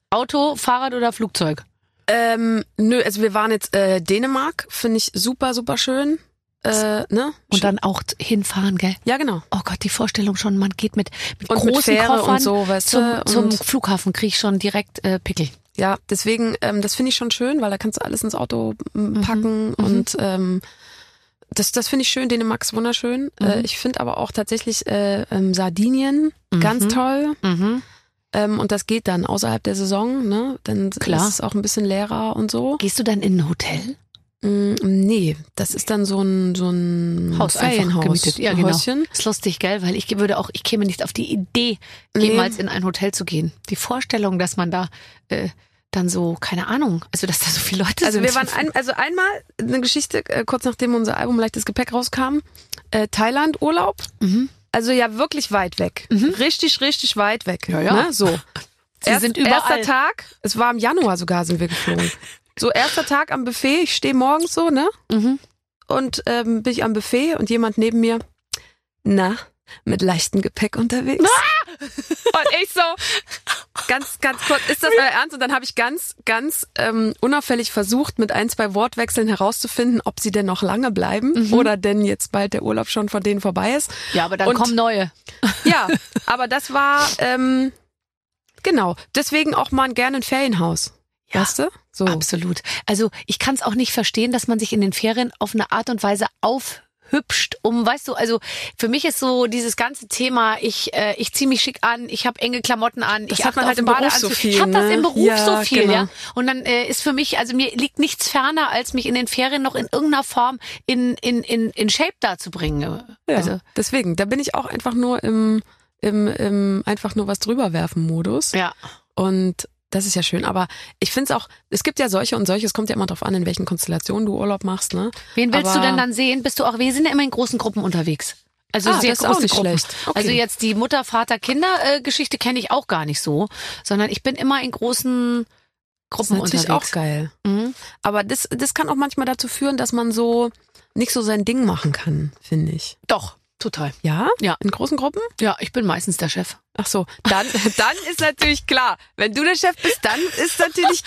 B: Auto, Fahrrad oder Flugzeug?
D: Ähm, nö, also wir waren jetzt äh, Dänemark, finde ich super, super schön. Äh, ne?
B: Und dann auch hinfahren, gell?
D: ja, genau.
B: Oh Gott, die Vorstellung schon, man geht mit, mit
D: Und mit
B: großen
D: und
B: Koffern
D: so, weißt
B: zum,
D: du,
B: zum
D: und-
B: Flughafen, krieg ich schon direkt äh, Pickel.
D: Ja, deswegen, ähm, das finde ich schon schön, weil da kannst du alles ins Auto m, packen und ähm, das, das finde ich schön. Dänemark ist wunderschön. Äh, ich finde aber auch tatsächlich äh, ähm, Sardinien ganz toll.
B: Mhm.
D: Ähm, und das geht dann außerhalb der Saison, ne? Dann
B: Klar.
D: ist es auch ein bisschen leerer und so.
B: Gehst du dann in ein Hotel?
D: Mm, nee, das ist dann so ein so ein
B: Haus
D: Ferienhaus,
B: gemietet. Ja, genau.
D: Häuschen.
B: Ist lustig, gell? Weil ich würde auch, ich käme nicht auf die Idee,
D: Nee.
B: jemals in ein Hotel zu gehen. Die Vorstellung, dass man da äh, dann so, keine Ahnung, also dass da so viele Leute
D: Also
B: sind.
D: wir waren ein, also einmal eine Geschichte äh, kurz nachdem unser Album Leichtes Gepäck rauskam, äh, Thailand Urlaub.
B: Mhm.
D: Also ja wirklich weit weg, richtig richtig weit weg.
B: Ja, ja.
D: Ne? So.
B: Sie sind überall.
D: Erster Tag, es war im Januar sogar sind wir geflogen. So erster Tag am Buffet, ich stehe morgens so ne
B: Mhm.
D: und ähm, bin ich am Buffet und jemand neben mir, na mit leichtem Gepäck unterwegs. Und ich so, ganz, ganz kurz, ist das euer Ernst? Und dann habe ich ganz, ganz ähm, unauffällig versucht, mit ein, zwei Wortwechseln herauszufinden, ob sie denn noch lange bleiben oder denn jetzt bald der Urlaub schon von denen vorbei ist.
B: Ja, aber dann
D: Und-
B: kommen neue.
D: Ja, aber das war, ähm, genau, deswegen auch mal gerne ein Ferienhaus.
B: Ja.
D: Weißt du? So.
B: Absolut. Also ich kann es auch nicht verstehen, dass man sich in den Ferien auf eine Art und Weise aufhübscht, um, weißt du, also für mich ist so dieses ganze Thema, ich äh, ich ziehe mich schick an, ich habe enge Klamotten an,
D: Das
B: ich auf
D: halt im Beruf so viel,
B: Ich habe das
D: ne?
B: im Beruf
D: Ja,
B: so viel,
D: genau.
B: ja. Und dann äh, ist für mich, also mir liegt nichts ferner, als mich in den Ferien noch in irgendeiner Form in in in in Shape da zu bringen.
D: Ja,
B: Also
D: deswegen, da bin ich auch einfach nur im, im, im einfach nur was drüber werfen Modus.
B: ja.
D: Und das ist ja schön. Aber ich finde es auch, es gibt ja solche und solche, es kommt ja immer drauf an, in welchen Konstellationen du Urlaub machst, ne?
B: Wen willst
D: Aber-
B: du denn dann sehen? Bist du auch, wir sind ja immer in großen Gruppen unterwegs. Also
D: Ah,
B: sehr
D: das ist auch nicht
B: Gruppen.
D: schlecht. Okay.
B: Also jetzt die Mutter, Vater, Kinder äh, Geschichte kenne ich auch gar nicht so, sondern ich bin immer in großen
D: Das ist
B: Gruppen
D: natürlich
B: unterwegs.
D: auch geil.
B: Mhm.
D: Aber das, das kann auch manchmal dazu führen, dass man so nicht so sein Ding machen kann, finde ich.
B: Doch, total.
D: Ja?
B: Ja.
D: In großen Gruppen?
B: Ja, ich bin meistens der Chef.
D: Ach so, dann, dann ist natürlich klar. Wenn du der Chef bist, dann ist natürlich.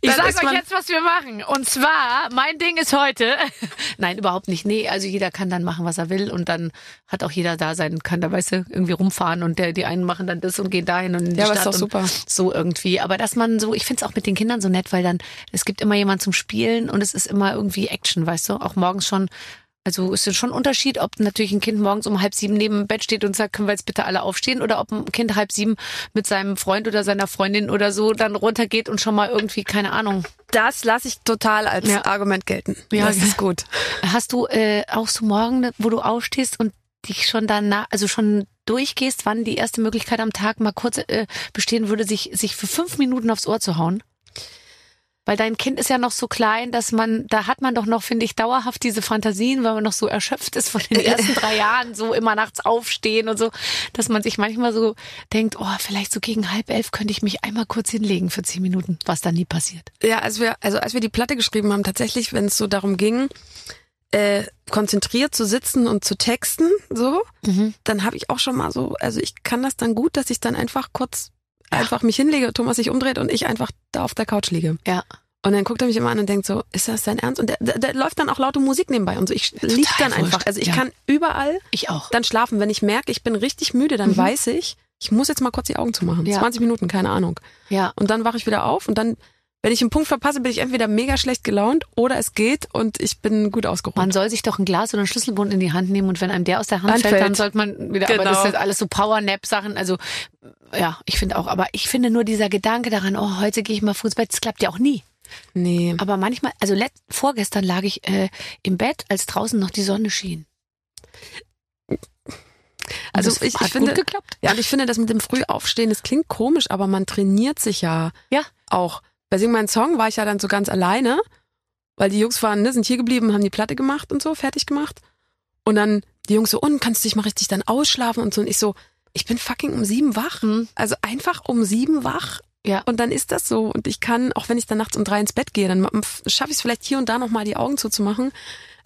B: Ich sage euch jetzt, was wir machen. Und zwar, mein Ding ist heute. Nein, überhaupt nicht. Nee, also jeder kann dann machen, was er will. Und dann hat auch jeder da sein, kann da, weißt du, irgendwie rumfahren. Und der, die einen machen dann das und gehen dahin und in die
D: Ja, aber ist
B: Stadt.
D: doch super.
B: So irgendwie. Aber dass man so, ich find's auch mit den Kindern so nett, weil dann, es gibt immer jemand zum Spielen und es ist immer irgendwie Action, weißt du? Auch morgens schon. Also ist ja schon ein Unterschied, ob natürlich ein Kind morgens um halb sieben neben dem Bett steht und sagt, können wir jetzt bitte alle aufstehen oder ob ein Kind halb sieben mit seinem Freund oder seiner Freundin oder so dann runtergeht und schon mal irgendwie, keine Ahnung,
D: Das lasse ich total als
B: Ja.
D: Argument gelten.
B: Ja,
D: das ist gut.
B: Hast du äh, auch so morgen, wo du aufstehst und dich schon danach, also schon durchgehst, wann die erste Möglichkeit am Tag mal kurz äh, bestehen würde, sich, sich für fünf Minuten aufs Ohr zu hauen? Weil dein Kind ist ja noch so klein, dass man, da hat man doch noch, finde ich, dauerhaft diese Fantasien, weil man noch so erschöpft ist von den ersten drei Jahren, so immer nachts aufstehen und so, dass man sich manchmal so denkt, oh, vielleicht so gegen halb elf könnte ich mich einmal kurz hinlegen für zehn Minuten, was dann nie passiert.
D: Ja, als wir, also als wir die Platte geschrieben haben, tatsächlich, wenn es so darum ging, äh, konzentriert zu sitzen und zu texten, so, dann habe ich auch schon mal so, also ich kann das dann gut, dass ich dann einfach kurz einfach mich hinlege, Thomas sich umdreht und ich einfach da auf der Couch liege.
B: Ja.
D: Und dann guckt er mich immer an und denkt so, ist das dein Ernst? Und der, der, der läuft dann auch laute Musik nebenbei und so. Ich lieg dann
B: wurscht.
D: einfach. Also ich
B: Ja.
D: kann überall
B: Ich auch.
D: dann schlafen. Wenn ich merke, ich bin richtig müde, dann weiß ich, ich muss jetzt mal kurz die Augen zumachen.
B: Ja.
D: 20 Minuten, keine Ahnung.
B: Ja.
D: Und dann wache ich wieder auf und dann, wenn ich einen Punkt verpasse, bin ich entweder mega schlecht gelaunt oder es geht und ich bin gut ausgeruht.
B: Man soll sich doch ein Glas oder einen Schlüsselbund in die Hand nehmen und wenn einem der aus der Hand
D: Anfällt.
B: fällt, dann sollte man wieder, aber
D: Genau.
B: das sind alles so Power-Nap-Sachen, also ja, ich finde auch, aber ich finde nur dieser Gedanke daran, oh, heute gehe ich mal früh ins Bett, das klappt ja auch nie.
D: Nee.
B: Aber manchmal, also let, vorgestern lag ich äh, im Bett, als draußen noch die Sonne schien.
D: Also
B: das
D: ich,
B: hat
D: ich finde,
B: gut geklappt.
D: ja, und ich finde, das mit dem Frühaufstehen, das klingt komisch, aber man trainiert sich ja
B: Ja.
D: auch. Bei Sing meinen Song war ich ja dann so ganz alleine, weil die Jungs waren, ne, sind hier geblieben, haben die Platte gemacht und so, fertig gemacht. Und dann die Jungs so, und kannst du dich mal richtig dann ausschlafen und so. Und ich so, ich bin fucking um sieben wach.
B: Hm.
D: Also einfach um sieben wach.
B: Ja.
D: Und dann ist das so. Und ich kann, auch wenn ich dann nachts um drei ins Bett gehe, dann schaffe ich es vielleicht hier und da nochmal die Augen zuzumachen.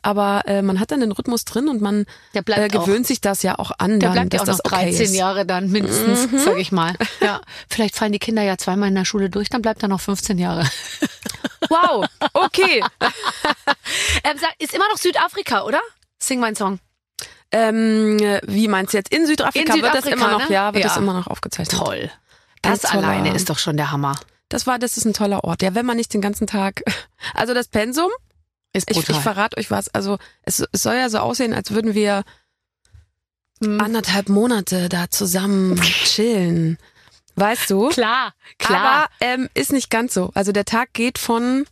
D: Aber äh, man hat dann den Rhythmus drin und man äh,
B: bleibt auch.
D: gewöhnt sich das ja auch an,
B: Der
D: dann,
B: bleibt ja
D: dass
B: auch noch
D: das okay
B: 13
D: ist.
B: Jahre dann mindestens,
D: Mhm.
B: sag ich mal. Ja. Vielleicht fallen die Kinder ja zweimal in der Schule durch, dann bleibt er noch 15 Jahre.
D: Wow, okay.
B: Ähm, ist immer noch Südafrika, oder? Sing mein Song.
D: ähm, wie meinst du jetzt? In Südafrika,
B: In
D: wird das
B: Südafrika,
D: immer noch,
B: ne?
D: ja, wird
B: Ja.
D: das immer noch aufgezeichnet.
B: Toll. Das
D: toller-
B: alleine ist doch schon der Hammer.
D: Das war, das ist ein toller Ort. Ja, wenn man nicht den ganzen Tag, also das Pensum,
B: Ist
D: ich, ich verrate euch was, also es, es soll ja so aussehen, als würden wir
B: Hm.
D: anderthalb Monate da zusammen chillen. Weißt du?
B: Klar, klar.
D: Aber ähm, ist nicht ganz so. Also der Tag geht von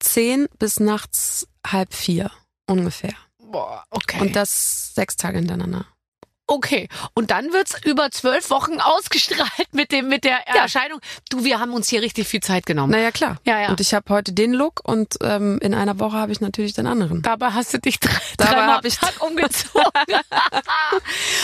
D: zehn bis nachts halb vier ungefähr.
B: Boah, okay.
D: Und das sechs Tage hintereinander.
B: Okay, und dann wird's über zwölf Wochen ausgestrahlt mit dem mit der
D: Ja.
B: Erscheinung. Du, wir haben uns hier richtig viel Zeit genommen.
D: Naja, klar.
B: Ja, ja.
D: Und ich habe heute den Look und ähm, in einer Woche habe ich natürlich den anderen.
B: Dabei hast du dich drei, dreimal
D: hab ich-
B: Tag umgezogen.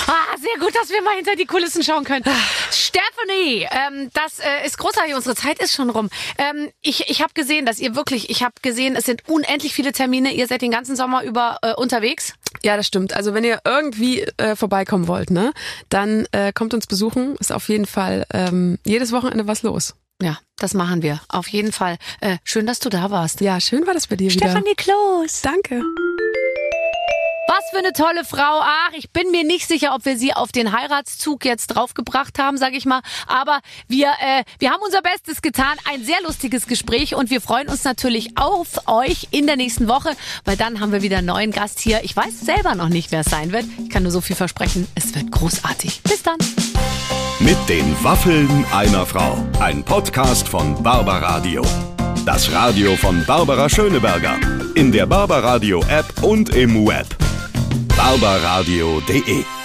B: ah, sehr gut, dass wir mal hinter die Kulissen schauen können. Stephanie, ähm, das äh, ist großartig. Unsere Zeit ist schon rum. Ähm, ich ich habe gesehen, dass ihr wirklich, ich habe gesehen, es sind unendlich viele Termine. Ihr seid den ganzen Sommer über äh, unterwegs.
D: Ja, das stimmt. Also wenn ihr irgendwie äh, vorbeikommen wollt, ne, dann äh, kommt uns besuchen. Ist auf jeden Fall ähm, jedes Wochenende was los.
B: Ja, das machen wir. Auf jeden Fall. Äh, schön, dass du da warst.
D: Ja, schön war das bei dir wieder.
B: Stefanie Kloß.
D: Danke.
B: Was für eine tolle Frau. Ach, ich bin mir nicht sicher, ob wir sie auf den Heiratszug jetzt draufgebracht haben, sag ich mal. Aber wir, äh, wir haben unser Bestes getan. Ein sehr lustiges Gespräch und wir freuen uns natürlich auf euch in der nächsten Woche, weil dann haben wir wieder einen neuen Gast hier. Ich weiß selber noch nicht, wer es sein wird. Ich kann nur so viel versprechen. Es wird großartig. Bis dann.
A: Mit den Waffeln einer Frau. Ein Podcast von Barbaradio. Das Radio von Barbara Schöneberger. In der Barbaradio App und im Web. barbaradio.de